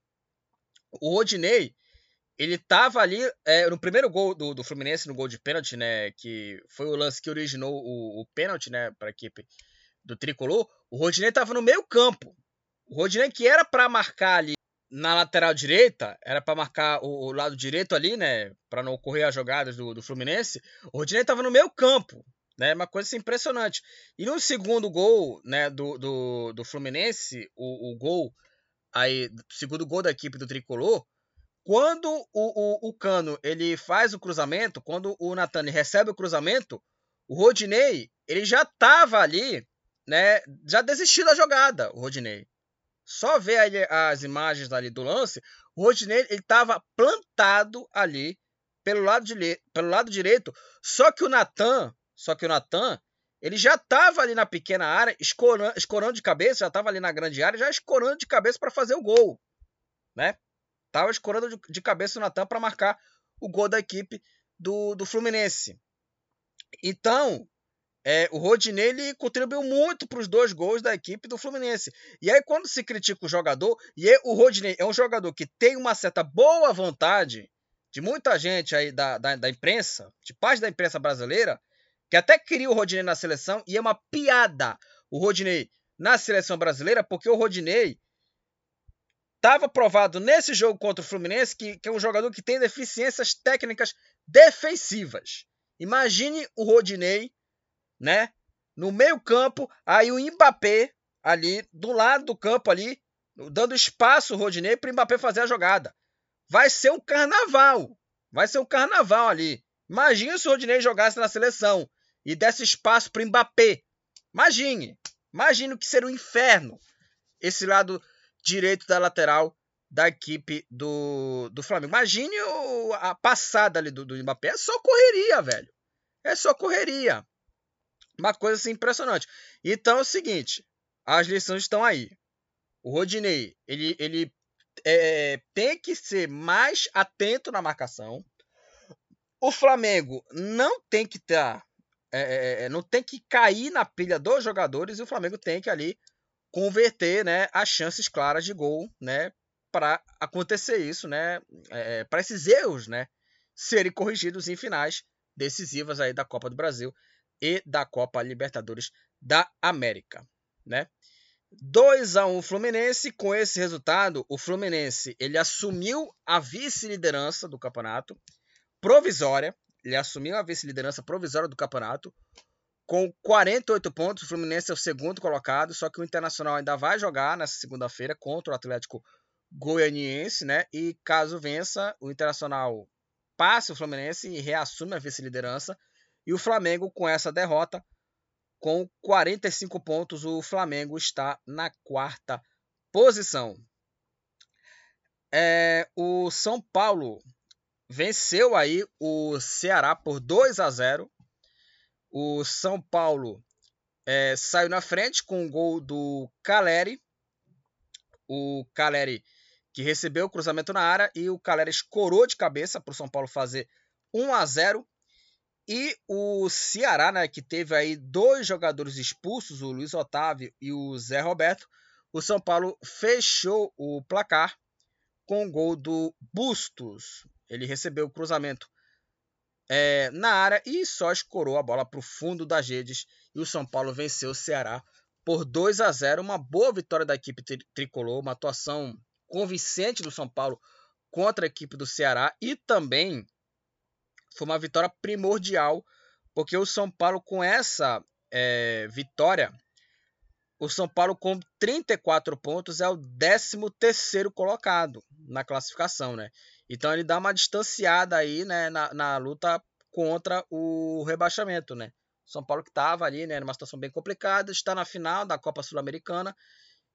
o Rodinei, ele tava ali é, no primeiro gol do, do Fluminense, no gol de pênalti, né, que foi o lance que originou o, o pênalti, né, para a equipe do Tricolor, o Rodinei estava no meio campo. O Rodinei que era para marcar ali na lateral direita, era para marcar o, o, lado direito ali, né, para não ocorrer as jogadas do, do Fluminense. O Rodinei estava no meio campo, né, uma coisa assim, impressionante. E no segundo gol, né, do, do, do Fluminense, o, o gol aí, segundo gol da equipe do Tricolor, quando o, o, o Cano ele faz o cruzamento, quando o Natani recebe o cruzamento, o Rodinei ele já estava ali né, já desistiu da jogada, o Rodinei. Só ver ali as imagens ali do lance, o Rodinei ele estava plantado ali pelo lado, de, pelo lado direito, só que o Natan, só que o Natan, ele já estava ali na pequena área, escorando, escorando de cabeça, já estava ali na grande área, já escorando de cabeça para fazer o gol, né? Tava escorando de, cabeça o Natan para marcar o gol da equipe do, do Fluminense. Então, é, o Rodinei ele contribuiu muito para os dois gols da equipe do Fluminense. E aí, quando se critica o jogador, e o Rodinei é um jogador que tem uma certa boa vontade de muita gente aí da, da, da imprensa, de parte da imprensa brasileira, que até queria o Rodinei na seleção, e é uma piada o Rodinei na seleção brasileira, porque o Rodinei estava provado nesse jogo contra o Fluminense que, que é um jogador que tem deficiências técnicas defensivas. Imagine o Rodinei né? No meio-campo, aí o Mbappé ali do lado do campo ali, dando espaço o Rodinei para o Mbappé fazer a jogada. Vai ser um carnaval. Vai ser um carnaval ali. Imagina se o Rodinei jogasse na seleção e desse espaço para o Mbappé. Imagine. Imagine que seria um inferno esse lado direito da lateral da equipe do, do Flamengo. Imagine o, a passada ali do, do Mbappé. É só correria, velho. É só correria. Uma coisa assim impressionante. Então é o seguinte, as lições estão aí. O Rodinei, ele, ele é, tem que ser mais atento na marcação. O Flamengo não tem que estar, tá, é, é, é, não tem que cair na pilha dos jogadores e o Flamengo tem que ali converter, né, as chances claras de gol, né, para acontecer isso, né, é, para esses erros, né, serem corrigidos em finais decisivas aí da Copa do Brasil e da Copa Libertadores da América, né? 2 a 1 Fluminense, com esse resultado, o Fluminense, ele assumiu a vice-liderança do campeonato provisória, ele assumiu a vice-liderança provisória do campeonato com 48 pontos, o Fluminense é o segundo colocado, só que o Internacional ainda vai jogar nessa segunda-feira contra o Atlético Goianiense, né? E caso vença, o Internacional passe o Fluminense e reassume a vice-liderança e o Flamengo, com essa derrota, com 45 pontos, o Flamengo está na quarta posição. É, o São Paulo venceu aí o Ceará por 2 a 0. O São Paulo é, saiu na frente com o gol do Caleri. O Caleri que recebeu o cruzamento na área e o Calera escorou de cabeça para o São Paulo fazer 1 a 0 e o Ceará, né, que teve aí dois jogadores expulsos, o Luiz Otávio e o Zé Roberto, o São Paulo fechou o placar com o gol do Bustos. Ele recebeu o cruzamento é, na área e só escorou a bola para o fundo das redes. E o São Paulo venceu o Ceará por 2 a 0. Uma boa vitória da equipe tricolor, uma atuação convincente do São Paulo contra a equipe do Ceará e também foi uma vitória primordial, porque o São Paulo, com essa é, vitória, o São Paulo, com 34 pontos, é o 13 colocado na classificação, né? Então ele dá uma distanciada aí, né, na, na luta contra o rebaixamento, né? São Paulo que estava ali, né, numa situação bem complicada, está na final da Copa Sul-Americana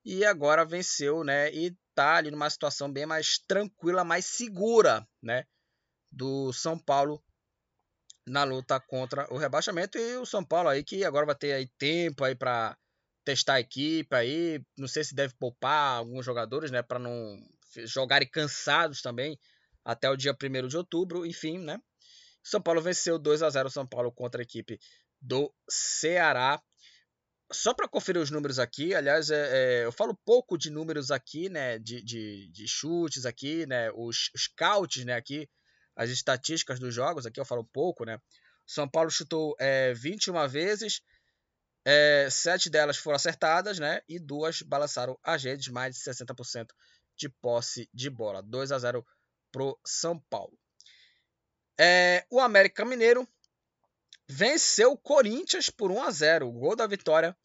e agora venceu, né, e está ali numa situação bem mais tranquila, mais segura, né, do São Paulo na luta contra o rebaixamento e o São Paulo aí que agora vai ter aí tempo aí para testar a equipe aí, não sei se deve poupar alguns jogadores, né, para não jogarem cansados também até o dia 1 de outubro, enfim, né? São Paulo venceu 2 a 0 São Paulo contra a equipe do Ceará. Só para conferir os números aqui, aliás, é, é, eu falo pouco de números aqui, né, de, de, de chutes aqui, né, os, os scouts, né, aqui, as estatísticas dos jogos, aqui eu falo pouco, né. São Paulo chutou é, 21 vezes, é, sete delas foram acertadas, né, e duas balançaram as redes, mais de 60% de posse de bola. 2 a 0 pro São Paulo. É, o América Mineiro venceu o Corinthians por 1 a 0. O gol da vitória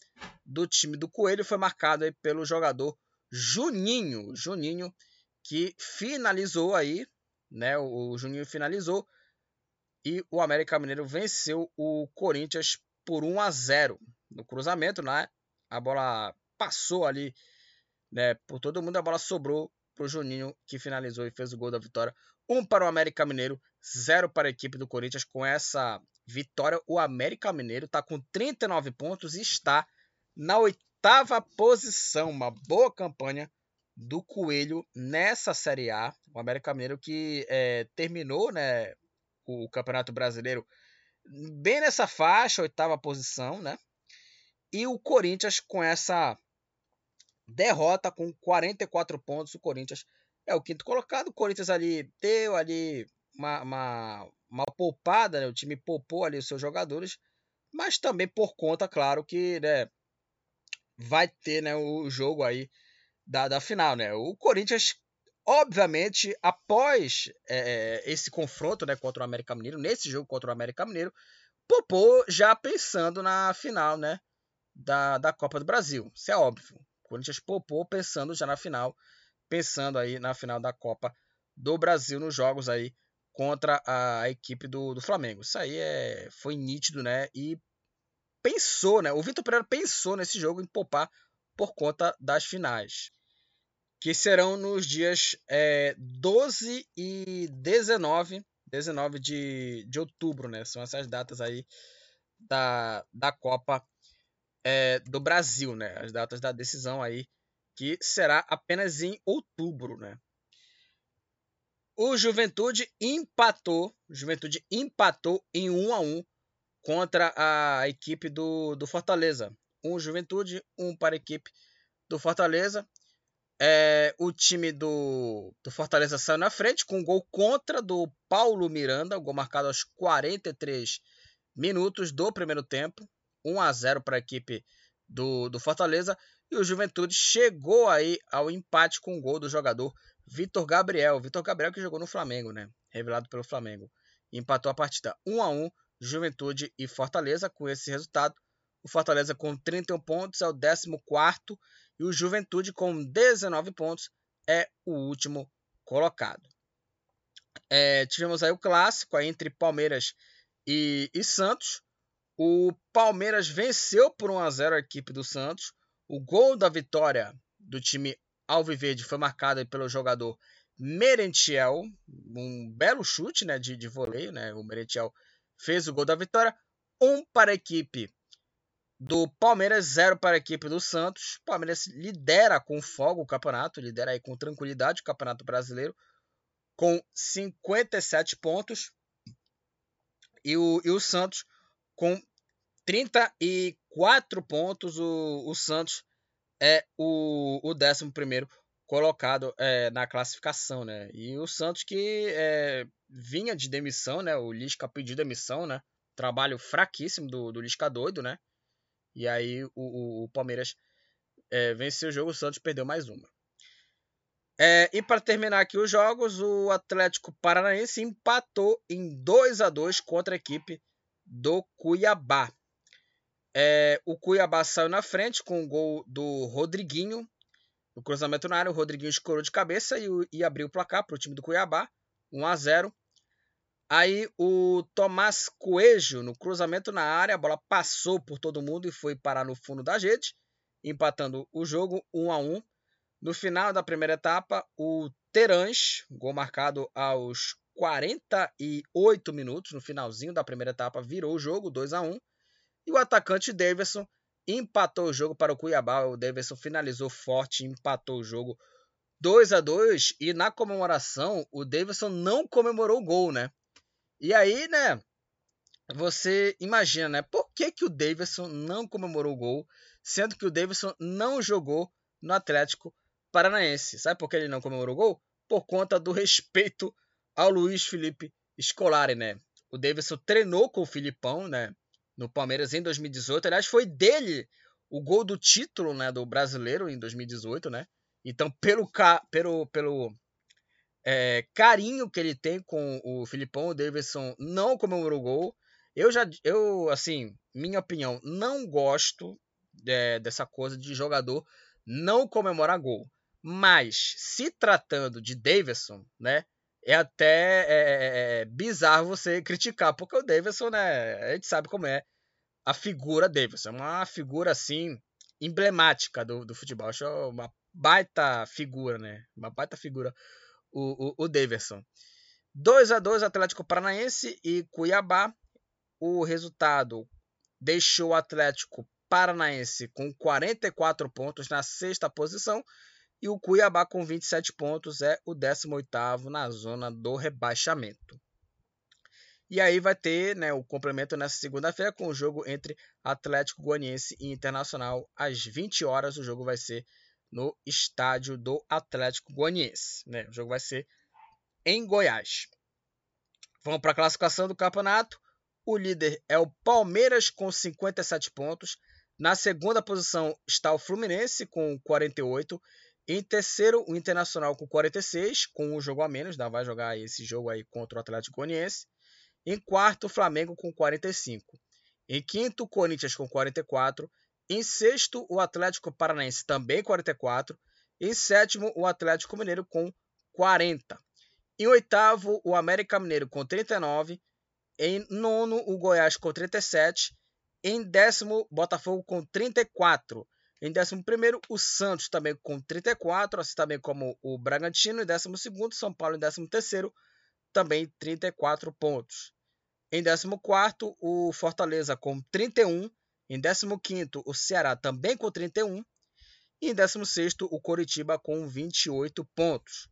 do time do Coelho foi marcado aí pelo jogador Juninho, Juninho que finalizou aí, né? O Juninho finalizou e o América Mineiro venceu o Corinthians por 1 a 0 no cruzamento, né? A bola passou ali, né, por todo mundo, a bola sobrou para o Juninho, que finalizou e fez o gol da vitória. Um para o América Mineiro, zero para a equipe do Corinthians. Com essa vitória, o América Mineiro está com 39 pontos e está na oitava posição. Uma boa campanha do Coelho nessa Série A. O América Mineiro que é, terminou né, o Campeonato Brasileiro bem nessa faixa, oitava posição, né? E o Corinthians com essa derrota com 44 pontos. O Corinthians é o quinto colocado. O Corinthians ali deu ali uma, uma, uma poupada, né? o time poupou ali os seus jogadores, mas também por conta, claro, que né, vai ter né, o jogo aí da, da final. Né? O Corinthians, obviamente, após é, esse confronto né, contra o América Mineiro, nesse jogo contra o América Mineiro, poupou já pensando na final né, da, da Copa do Brasil. Isso é óbvio. Corinthians poupou pensando já na final, pensando aí na final da Copa do Brasil nos jogos aí contra a equipe do, do Flamengo. Isso aí é, foi nítido, né? E pensou, né? O Vitor Pereira pensou nesse jogo em poupar por conta das finais. Que serão nos dias é, 12 e 19, 19 de, de outubro, né? São essas datas aí da, da Copa é, do Brasil, né? As datas da decisão aí, que será apenas em outubro, né? O Juventude empatou, Juventude empatou em 1 a 1 contra a equipe do, do Fortaleza. Um Juventude, um para a equipe do Fortaleza. É, o time do, do Fortaleza saiu na frente com um gol contra do Paulo Miranda, gol marcado aos 43 minutos do primeiro tempo. 1 a 0 para a equipe do, do Fortaleza. E o Juventude chegou aí ao empate com o gol do jogador Vitor Gabriel. Vitor Gabriel que jogou no Flamengo, né? Revelado pelo Flamengo. empatou a partida 1 a 1 Juventude e Fortaleza. Com esse resultado, o Fortaleza com 31 pontos é o 14 e o Juventude com 19 pontos é o último colocado. É, tivemos aí o clássico aí entre Palmeiras e, e Santos. O Palmeiras venceu por 1 a 0 a equipe do Santos. O gol da vitória do time Alviverde foi marcado pelo jogador Merentiel, um belo chute né, de, de voleio. Né? O Merentiel fez o gol da vitória. Um para a equipe do Palmeiras, 0 para a equipe do Santos. O Palmeiras lidera com folga o campeonato, lidera aí com tranquilidade o Campeonato Brasileiro, com 57 pontos. E o, e o Santos com 34 pontos. O, o Santos é o, o 11 colocado é, na classificação, né? E o Santos que é, vinha de demissão, né? O Lisca pediu demissão, né? Trabalho fraquíssimo do, do Lisca doido, né? E aí o, o, o Palmeiras é, venceu o jogo, o Santos perdeu mais uma. É, e para terminar aqui os jogos, o Atlético Paranaense empatou em 2 a 2 contra a equipe do Cuiabá. É, o Cuiabá saiu na frente com o gol do Rodriguinho. No cruzamento na área, o Rodriguinho escorou de cabeça e, e abriu o placar para o time do Cuiabá. 1 a 0 Aí o Tomás Coelho, no cruzamento na área, a bola passou por todo mundo e foi parar no fundo da rede, empatando o jogo 1 a 1. No final da primeira etapa, o Terãs, gol marcado aos 48 minutos, no finalzinho da primeira etapa, virou o jogo 2 a 1. E o atacante Davidson empatou o jogo para o Cuiabá. O Davidson finalizou forte, empatou o jogo 2 a 2 e na comemoração o Davidson não comemorou o gol, né? E aí, né, você imagina, né, por que, que o Davidson não comemorou o gol, sendo que o Davidson não jogou no Atlético Paranaense. Sabe por que ele não comemorou o gol? Por conta do respeito ao Luiz Felipe Scolari, né? O Davidson treinou com o Filipão, né, no Palmeiras em 2018. Aliás, foi dele o gol do título, né, do brasileiro em 2018, né? Então, pelo, pelo, pelo é, carinho que ele tem com o Filipão, o Davidson não comemorou o gol. Eu já, eu, assim, minha opinião, não gosto é, dessa coisa de jogador não comemorar gol. Mas, se tratando de Davidson, né, é até é, é, é, bizarro você criticar, porque o Davidson, né, a gente sabe como é a figura Davidson. É uma figura, assim, emblemática do, do futebol. Acho uma baita figura, né, uma baita figura o, o, o Daverson. 2 a 2 Atlético Paranaense e Cuiabá. O resultado deixou o Atlético Paranaense com 44 pontos na sexta posição e o Cuiabá com 27 pontos é o 18º na zona do rebaixamento. E aí vai ter né, o complemento nessa segunda-feira com o jogo entre Atlético Goianiense e Internacional às 20 horas. O jogo vai ser no estádio do Atlético Goianiense. Né? O jogo vai ser em Goiás. Vamos para a classificação do campeonato. O líder é o Palmeiras com 57 pontos. Na segunda posição está o Fluminense com 48. Em terceiro, o Internacional com 46, com um jogo a menos, né? vai jogar esse jogo aí contra o Atlético Goianiense. Em quarto, o Flamengo com 45. Em quinto, o Corinthians com 44. Em sexto, o Atlético Paranaense também 44. Em sétimo, o Atlético Mineiro com 40. Em oitavo, o América Mineiro com 39. Em nono, o Goiás com 37. Em décimo, Botafogo com 34. Em décimo primeiro, o Santos também com 34, assim também como o Bragantino. Em décimo segundo, São Paulo em décimo terceiro, também 34 pontos. Em décimo quarto, o Fortaleza com 31. Em 15º, o Ceará também com 31. E em 16º, o Coritiba com 28 pontos.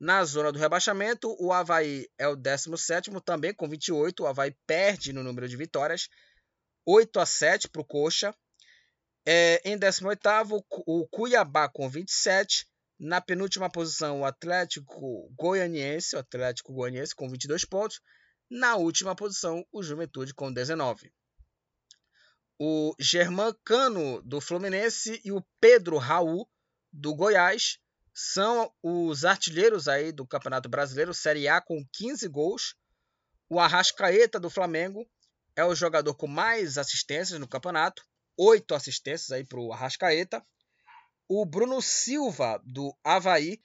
Na zona do rebaixamento, o Havaí é o 17º, também com 28. O Havaí perde no número de vitórias. 8 a 7 para o Coxa. É, em 18º, o Cuiabá com 27. Na penúltima posição, o Atlético Goianiense, o Atlético Goianiense com 22 pontos. Na última posição, o Juventude com 19 o Germán Cano do Fluminense e o Pedro Raul do Goiás são os artilheiros aí do Campeonato Brasileiro, Série A com 15 gols. O Arrascaeta do Flamengo é o jogador com mais assistências no campeonato, oito assistências aí para o Arrascaeta. O Bruno Silva do Havaí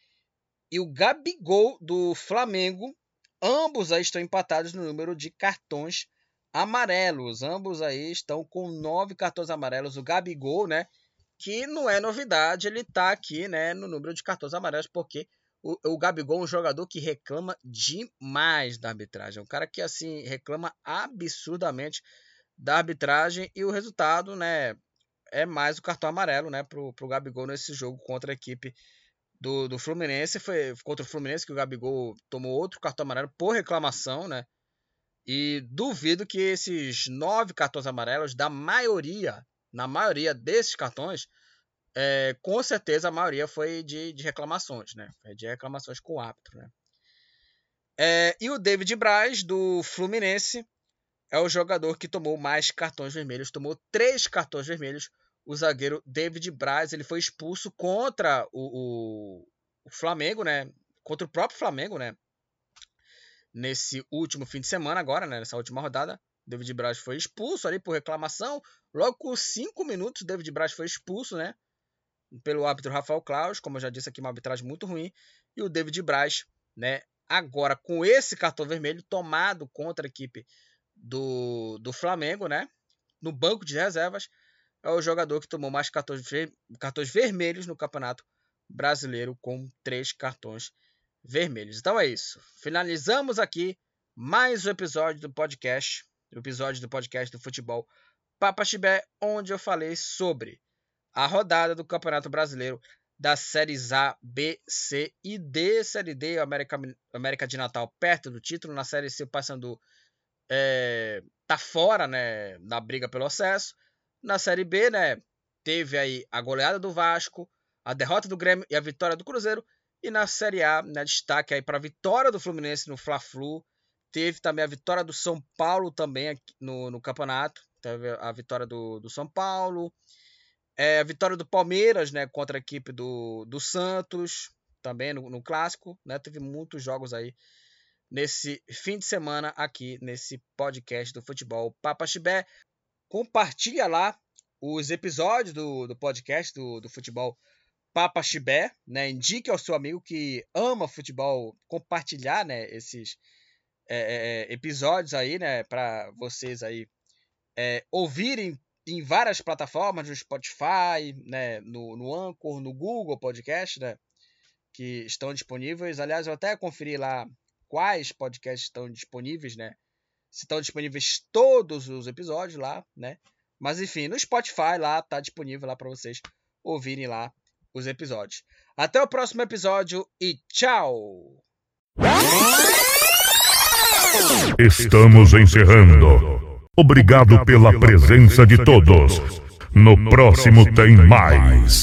e o Gabigol do Flamengo, ambos aí estão empatados no número de cartões amarelos. Ambos aí estão com nove cartões amarelos. O Gabigol, né? Que não é novidade, ele tá aqui, né? No número de cartões amarelos, porque o, o Gabigol é um jogador que reclama demais da arbitragem. É um cara que, assim, reclama absurdamente da arbitragem e o resultado, né? é mais o cartão amarelo, né, pro, pro Gabigol nesse jogo contra a equipe do, do Fluminense. Foi contra o Fluminense que o Gabigol tomou outro cartão amarelo por reclamação, né? E duvido que esses nove cartões amarelos, da maioria, na maioria desses cartões, é, com certeza a maioria foi de, de reclamações, né? De reclamações com o árbitro, né? É, e o David Braz, do Fluminense, é o jogador que tomou mais cartões vermelhos. Tomou três cartões vermelhos. O zagueiro David Braz ele foi expulso contra o, o, o Flamengo, né? Contra o próprio Flamengo, né? Nesse último fim de semana, agora, né? Nessa última rodada. David Braz foi expulso ali por reclamação. Logo com cinco minutos, David Braz foi expulso, né? Pelo árbitro Rafael Claus, como eu já disse aqui, uma arbitragem muito ruim. E o David Braz, né? Agora, com esse cartão vermelho tomado contra a equipe do, do Flamengo, né? No banco de reservas, é o jogador que tomou mais cartões, ver, cartões vermelhos no Campeonato Brasileiro, com três cartões vermelhos. Então é isso. Finalizamos aqui mais um episódio do podcast, o episódio do podcast do futebol Papa Chibé, onde eu falei sobre a rodada do Campeonato Brasileiro das séries A, B, C e D. Série D, América, América de Natal perto do título. Na série C, o Paysandu é, tá fora né, na briga pelo acesso. Na série B, né, teve aí a goleada do Vasco, a derrota do Grêmio e a vitória do Cruzeiro. E na série A, né, destaque aí para a vitória do Fluminense no Fla-Flu. Teve também a vitória do São Paulo também no, no campeonato. Teve a vitória do, do São Paulo. É, a vitória do Palmeiras, né, contra a equipe do, do Santos, também no, no clássico, né? Teve muitos jogos aí nesse fim de semana aqui nesse podcast do futebol Papa Chibé. Compartilha lá os episódios do, do podcast do, do futebol Papa Chibé, né? Indique ao seu amigo que ama futebol compartilhar, né? Esses é, é, é episódios aí, né? Para vocês aí é, ouvirem em várias plataformas, no Spotify, né, no, no Anchor, no Google Podcast, né, que estão disponíveis. Aliás, eu até conferi lá quais podcasts estão disponíveis, né? Se estão disponíveis todos os episódios lá, né? Mas enfim, no Spotify lá tá disponível lá para vocês ouvirem lá os episódios. Até o próximo episódio e tchau. Estamos encerrando. Obrigado pela presença de todos. No próximo tem mais.